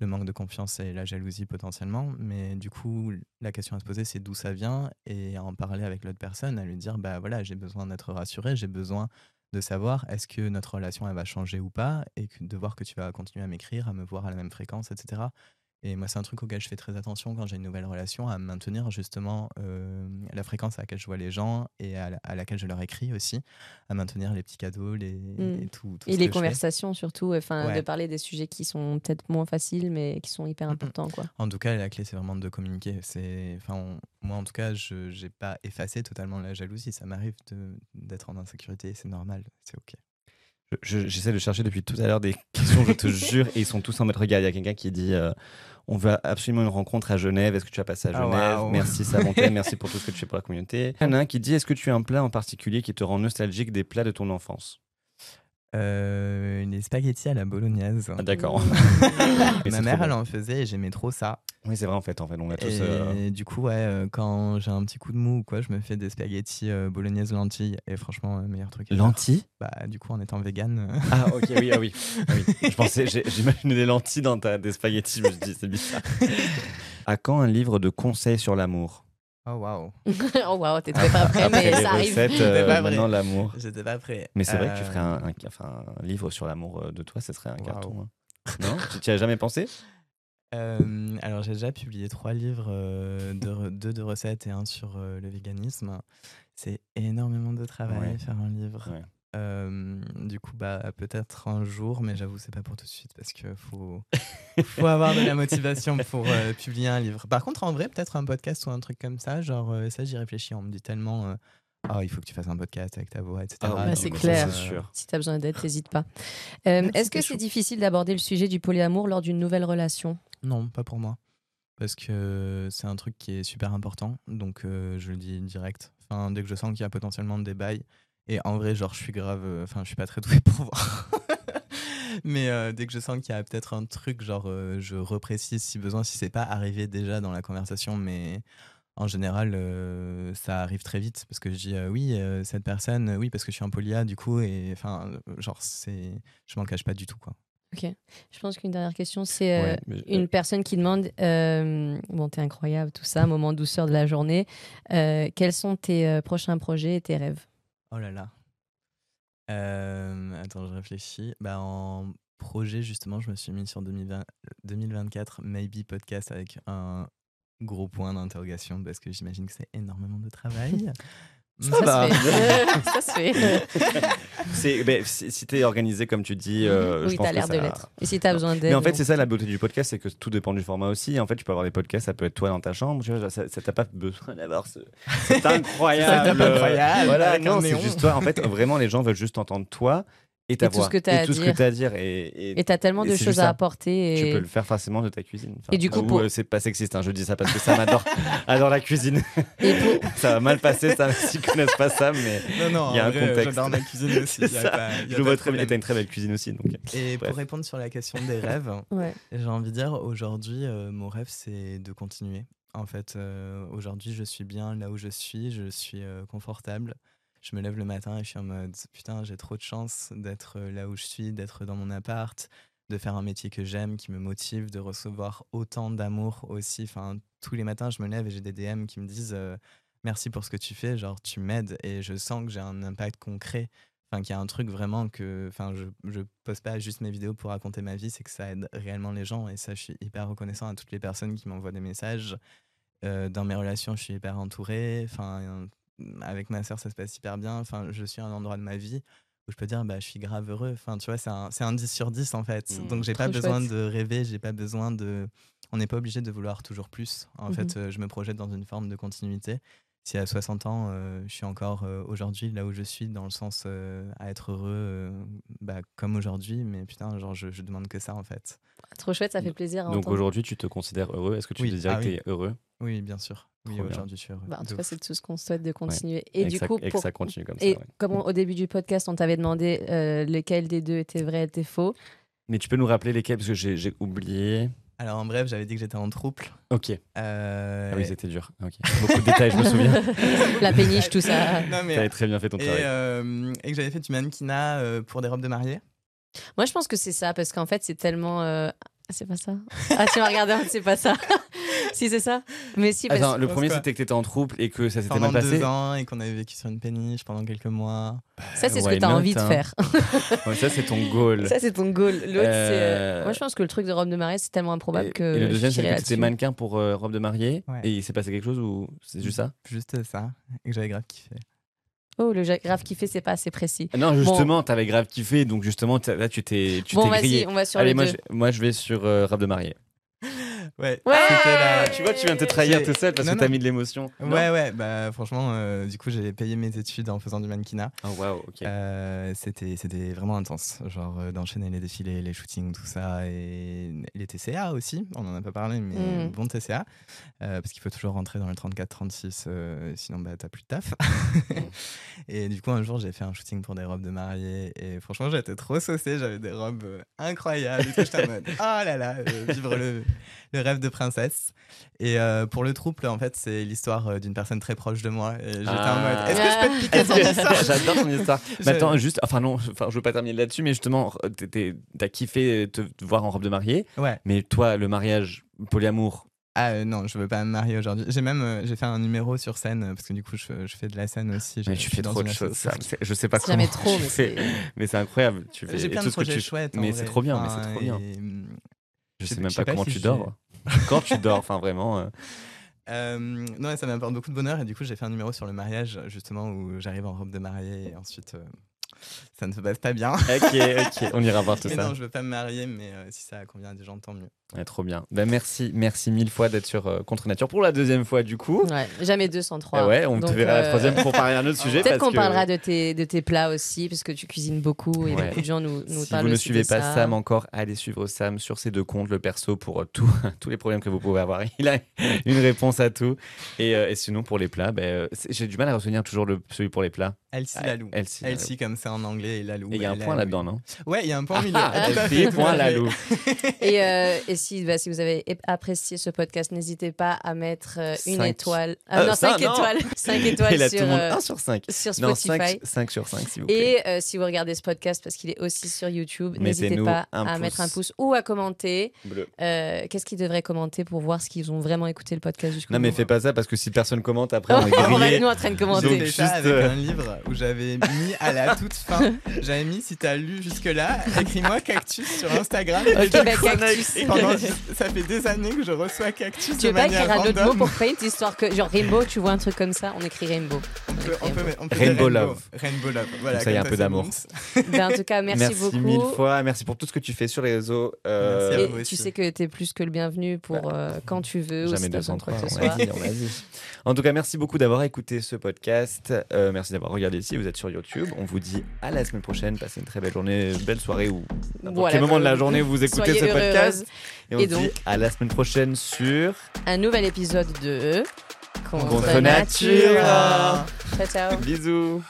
Le manque de confiance et la jalousie potentiellement. Mais du coup, la question à se poser, c'est d'où ça vient et à en parler avec l'autre personne, à lui dire, bah voilà, j'ai besoin d'être rassuré, j'ai besoin de savoir est-ce que notre relation, elle va changer ou pas et que, de voir que tu vas continuer à m'écrire, à me voir à la même fréquence, etc. Et moi, c'est un truc auquel je fais très attention quand j'ai une nouvelle relation, à maintenir justement euh, la fréquence à laquelle je vois les gens et à, la- à laquelle je leur écris aussi, à maintenir les petits cadeaux, les, Mm. et tout. tout Et ce les que je fais. conversations surtout, enfin Ouais. de parler des sujets qui sont peut-être moins faciles mais qui sont hyper importants quoi. En tout cas, la clé, c'est vraiment de communiquer. C'est, enfin, on- moi, en tout cas, je n'ai pas effacé totalement la jalousie. Ça m'arrive de- d'être en insécurité, c'est normal, c'est ok. Je- je- J'essaie de chercher depuis tout à l'heure des questions, je te jure, et ils sont tous en mode regarde, il y a quelqu'un qui dit euh, on veut absolument une rencontre à Genève, est-ce que tu as passé à Ah, Genève. Merci Savontaine, merci pour tout ce que tu fais pour la communauté. Il y en a un qui dit est-ce que tu as un plat en particulier qui te rend nostalgique des plats de ton enfance? Euh, les spaghettis à la bolognaise. Ah, D'accord. Ma mère, elle en faisait et j'aimais trop ça. Oui, c'est vrai en fait, en fait, on a tous. Et euh, du coup, ouais, euh, quand j'ai un petit coup de mou ou quoi, je me fais des spaghettis euh, bolognaise lentilles. Et franchement, meilleur truc. Lentilles? Bah, du coup, en étant vegan. Ah ok, oui, ah oui. Ah oui. Je pensais, j'imaginais des lentilles dans ta, des spaghettis, je me suis dit c'est bizarre. À quand un livre de conseils sur l'amour? Oh waouh. oh waouh, très pas prêt mais ça arrive. recettes, euh, pas maintenant l'amour. J'étais pas prêt. Mais c'est vrai que tu Euh, ferais un, un- enfin, un livre sur l'amour euh, de toi, ça serait un Waouh. carton. hein. Non? Tu t'y as jamais pensé? Euh, alors j'ai déjà publié trois livres, euh, de deux de recettes et un sur euh, le véganisme. C'est énormément de travail Ouais. faire un livre. Ouais. Euh, du coup, bah peut-être un jour, mais j'avoue c'est pas pour tout de suite parce que faut faut avoir de la motivation pour euh, publier un livre. Par contre, en vrai, peut-être un podcast ou un truc comme ça, genre euh, ça j'y réfléchis. On me dit tellement euh, oh, il faut que tu fasses un podcast avec ta voix, etc. Ah Bah, c'est clair. sûr. Si tu as besoin d'aide, n'hésite pas. Euh, Est-ce que c'est difficile d'aborder le sujet du polyamour lors d'une nouvelle relation? Non, pas pour moi. Parce que c'est un truc qui est super important. Donc, euh, je le dis direct. Enfin, dès que je sens qu'il y a potentiellement des bails. Et en vrai, genre, je suis grave. euh, Enfin, je suis pas très doué pour voir. Mais euh, dès que je sens qu'il y a peut-être un truc, genre, euh, je reprécise si besoin, si c'est pas arrivé déjà dans la conversation. Mais en général, euh, ça arrive très vite. Parce que je dis, euh, oui, euh, cette personne, euh, oui, parce que je suis un polia, du coup. Et enfin, genre, c'est. Je m'en cache pas du tout, quoi. Je pense qu'une dernière question, c'est euh, Ouais, mais- une personne qui demande euh, Bon, t'es incroyable, tout ça, moment douceur de la journée. Euh, quels sont tes euh, prochains projets et tes rêves? Oh là là. Euh, attends, je réfléchis. Bah, en projet, justement, je me suis mis sur 2020 2024 Maybe Podcast avec un gros point d'interrogation parce que j'imagine que c'est énormément de travail. Ça va. se fait. ça se fait. C'est, ben, si si t'es organisé comme tu dis, euh, je oui, pense t'as que l'air de l'être. Et si t'as besoin d'aide. Mais en fait, c'est ça la beauté du podcast, c'est que tout dépend du format aussi. En fait, tu peux avoir des podcasts, ça peut être toi dans ta chambre, tu vois, ça ça t'a pas besoin d'avoir ce. C'est incroyable. Setup incroyable, Voilà, non, c'est juste toi. En fait, vraiment, les gens veulent juste entendre toi et ta Et tout voix. ce que t'as et à tout ce que dire. t'as à dire. Et, et- Et t'as tellement Et de choses à apporter. tu peux le faire facilement de ta cuisine. Enfin, Et du coup, pour- euh, c'est pas sexiste, hein, je dis ça parce que ça m'adore. adore la cuisine. et pour- ça va mal passer, ça, s'ils connaissent pas ça, mais Il y a un vrai, contexte. J'adore ma cuisine aussi. C'est y a ça. pas- y a je vois très bien. Et problème. t'as une très belle cuisine aussi. Donc. Et Bref. pour répondre sur la question des rêves, ouais. J'ai envie de dire, aujourd'hui, euh, mon rêve, c'est de continuer. En fait, euh, aujourd'hui, je suis bien là où je suis, je suis euh, confortable. Je me lève le matin et je suis en mode, putain, j'ai trop de chance d'être euh, là où je suis, d'être dans mon appart, de faire un métier que j'aime, qui me motive, de recevoir autant d'amour aussi. Enfin, tous les matins, je me lève et j'ai des DM qui me disent, euh, merci pour ce que tu fais, genre, tu m'aides et je sens que j'ai un impact concret. Enfin, qu'il y a un truc vraiment que. Enfin, je, je poste pas juste mes vidéos pour raconter ma vie, c'est que ça aide réellement les gens. Et ça, je suis hyper reconnaissant à toutes les personnes qui m'envoient des messages. Euh, dans mes relations, je suis hyper entouré. Enfin, avec ma sœur, ça se passe hyper bien. Enfin, je suis à un endroit de ma vie où je peux dire, bah, je suis grave heureux. Enfin, tu vois, c'est un, un 10 sur 10 en fait. Mmh, Donc, j'ai pas besoin chouette. de rêver, j'ai pas besoin de. On n'est pas obligé de vouloir toujours plus. En Mhm. fait, euh, je me projette dans une forme de continuité si à 60 ans, euh, je suis encore euh, aujourd'hui là où je suis, dans le sens euh, à être heureux bah, comme aujourd'hui, mais putain, genre, je, je demande que ça en fait. Trop chouette, ça fait plaisir à Donc aujourd'hui, tu te considères heureux? Est-ce que tu Oui. te dirais Ah que oui. tu es heureux? Oui, bien sûr. Oui, aujourd'hui, je suis heureux. Bah, en tout cas, c'est tout ce qu'on souhaite de continuer. Et, et du que ça, coup, et que ça continue comme ça. et ouais. comme on- au début du podcast, on t'avait demandé euh, lequel des deux était vrai, était faux. Mais tu peux nous rappeler lesquels? Parce que j'ai j'ai oublié. Alors, en bref, j'avais dit que j'étais en trouble. Ok. Euh, Ah oui, c'était dur. Beaucoup de détails, je me souviens. La péniche, tout ça. non, Tu mais. avais très bien fait ton Et, travail. euh, et que j'avais fait du mannequinat euh, pour des robes de mariée. Moi, je pense que c'est ça, parce qu'en fait, c'est tellement. euh, ah, C'est pas ça. Ah, tu m'as regardé, c'est pas ça. si, c'est ça. Mais si, parce Attends, le premier c'était que t'étais en trouble et que ça s'était mal passé. deux ans et qu'on avait vécu sur une péniche pendant quelques mois. ça, c'est ce que tu as not, envie de hein. faire. Ouais, ça, c'est ton goal. ça, c'est ton goal. L'autre, c'est. euh, Euh, Moi, je pense que le truc de robe de mariée, c'est tellement improbable et, que. et le deuxième, tirais que tu étais là-dessus. mannequin pour euh, robe de mariée Ouais. et il s'est passé quelque chose ou c'est juste ça? Juste ça. Et que j'avais grave kiffé. Oh, le grave kiffé, c'est pas assez précis. Non, justement, t'avais grave kiffé, donc justement, là, tu t'es tu Bon, t'es vas-y, grillé. on va sur Allez, le moi deux. je, moi, je vais sur euh, robe de mariée. Ouais. Ouais C'était la- Tu vois, tu viens de te trahir tout seul parce Non, que t'as mis de l'émotion. Ouais, ouais, bah franchement, euh, du coup, j'ai payé mes études en faisant du mannequinat. Oh, waouh, ok. Euh, c'était, c'était vraiment intense, genre euh, d'enchaîner les défilés, les shootings, tout ça, et les TCA aussi, on en a pas parlé, mais Mm. bon TCA, euh, parce qu'il faut toujours rentrer dans le 34-36, euh, sinon bah, t'as plus de taf. et du coup, un jour, j'ai fait un shooting pour des robes de mariée, et franchement, j'étais trop saucée, j'avais des robes incroyables, et tout, j'étais en mode, oh là là, euh, vivre le, le rêve de princesse. Et euh, pour le trouble, en fait, c'est l'histoire euh, d'une personne très proche de moi, et j'étais en mode, Ah. est-ce que je peux te piquer son histoire J'adore ton histoire. Je- Mais attends, juste, enfin non, enfin, je veux pas terminer là-dessus, mais justement, t'as kiffé te te voir en robe de mariée, Ouais. mais toi, le mariage polyamour, Ah euh, non, je veux pas me marier aujourd'hui. J'ai même euh, j'ai fait un numéro sur scène euh, parce que du coup je, je fais de la scène aussi. mais tu fais dans trop de choses. ça, je sais pas comment jamais trop, tu mais fais, c'est. mais c'est incroyable. Tu fais J'ai plein tout de ce que tu- chouettes. Mais c'est trop bien, mais c'est trop bien. et, hum, Je Je sais sais- même pas comment si tu dors. Quand tu dors, enfin vraiment. euh, euh, non, ça m'apporte beaucoup de bonheur et du coup j'ai fait un numéro sur le mariage justement où j'arrive en robe de mariée et ensuite euh, ça ne se passe pas bien. Ok, ok, on ira voir tout Mais ça. non, je veux pas me marier, mais euh, si ça convient à des gens, tant mieux. Ouais, trop bien. Ben, merci, merci mille fois d'être sur euh, Contre Nature pour la deuxième fois du coup. Ouais, jamais 203. Eh ouais, on te verra la euh, troisième pour parler d'un autre sujet. Peut-être qu'on que parlera de tes, de tes plats aussi, parce que tu cuisines beaucoup et Ouais. beaucoup de gens nous, nous Si parlent vous ne aussi suivez pas ça. Sam encore, allez suivre Sam sur ses deux comptes, le perso pour euh, tout- tous les problèmes que vous pouvez avoir. Il a une réponse à tout. Et, euh, et sinon pour les plats, ben, j'ai du mal à retenir toujours le, celui pour les plats. Elsie Ah, Lalou. Elsie Elsie, comme ça en anglais et Lalou. Et il y a un point là-dedans, non? Ouais, il y a un point au milieu. Ah, Elsie, point. Lalou. Et, bah, si vous avez apprécié ce podcast, n'hésitez pas à mettre euh, une Cinq. étoile. Ah, Euh, non, ça, 5 non. étoiles. 5 étoiles là, sur, tout le monde, euh, 1 sur 5. sur Non, Spotify. 5, sur 5, s'il vous plaît. Et euh, si vous regardez ce podcast, parce qu'il est aussi sur YouTube, n'hésitez pas à pouce. mettre un pouce ou à commenter. Euh, Qu'est-ce qu'ils devraient commenter pour voir ce qu'ils ont vraiment écouté le podcast jusqu'au Non, mais bout fais pas ça parce que si personne commente, après, on est On va grillé. être nous en train de J'ai commenter. Donc, fait ça juste, avec euh, un livre où j'avais mis à la toute fin, j'avais mis si t'as lu jusque-là, écris-moi cactus sur Instagram. Ok, bah, cactus. pendant- ça fait des années que je reçois cactus Tu de veux pas manière écrire un autre mot pour Paint, histoire que, genre Rainbow, tu vois un truc comme ça, on écrit Rainbow. On peut- on peut- on peut Rainbow love. Rainbow love. Voilà, Comme ça, il y a un peu d'amour. Ben, en tout cas, merci, beaucoup. mille fois. Merci pour tout ce que tu fais sur les réseaux. euh, Merci à Et vous tu aussi. sais que tu es plus que le bienvenu pour euh, quand tu veux Jamais si t'as besoin de 203, quoi que ce on l'a soit. dit, on l'a dit. En tout cas, merci beaucoup d'avoir écouté ce podcast. Euh, merci d'avoir regardé si vous êtes sur YouTube. On vous dit à la semaine prochaine. Passez une très belle journée, belle soirée ou n'importe Voilà, quel moment de la journée vous écoutez ce podcast. heureuse. Et on Et se donc- dit à la semaine prochaine sur Un nouvel épisode de Contre, Contre nature. nature. Ciao, ciao. Bisous.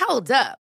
Hold up.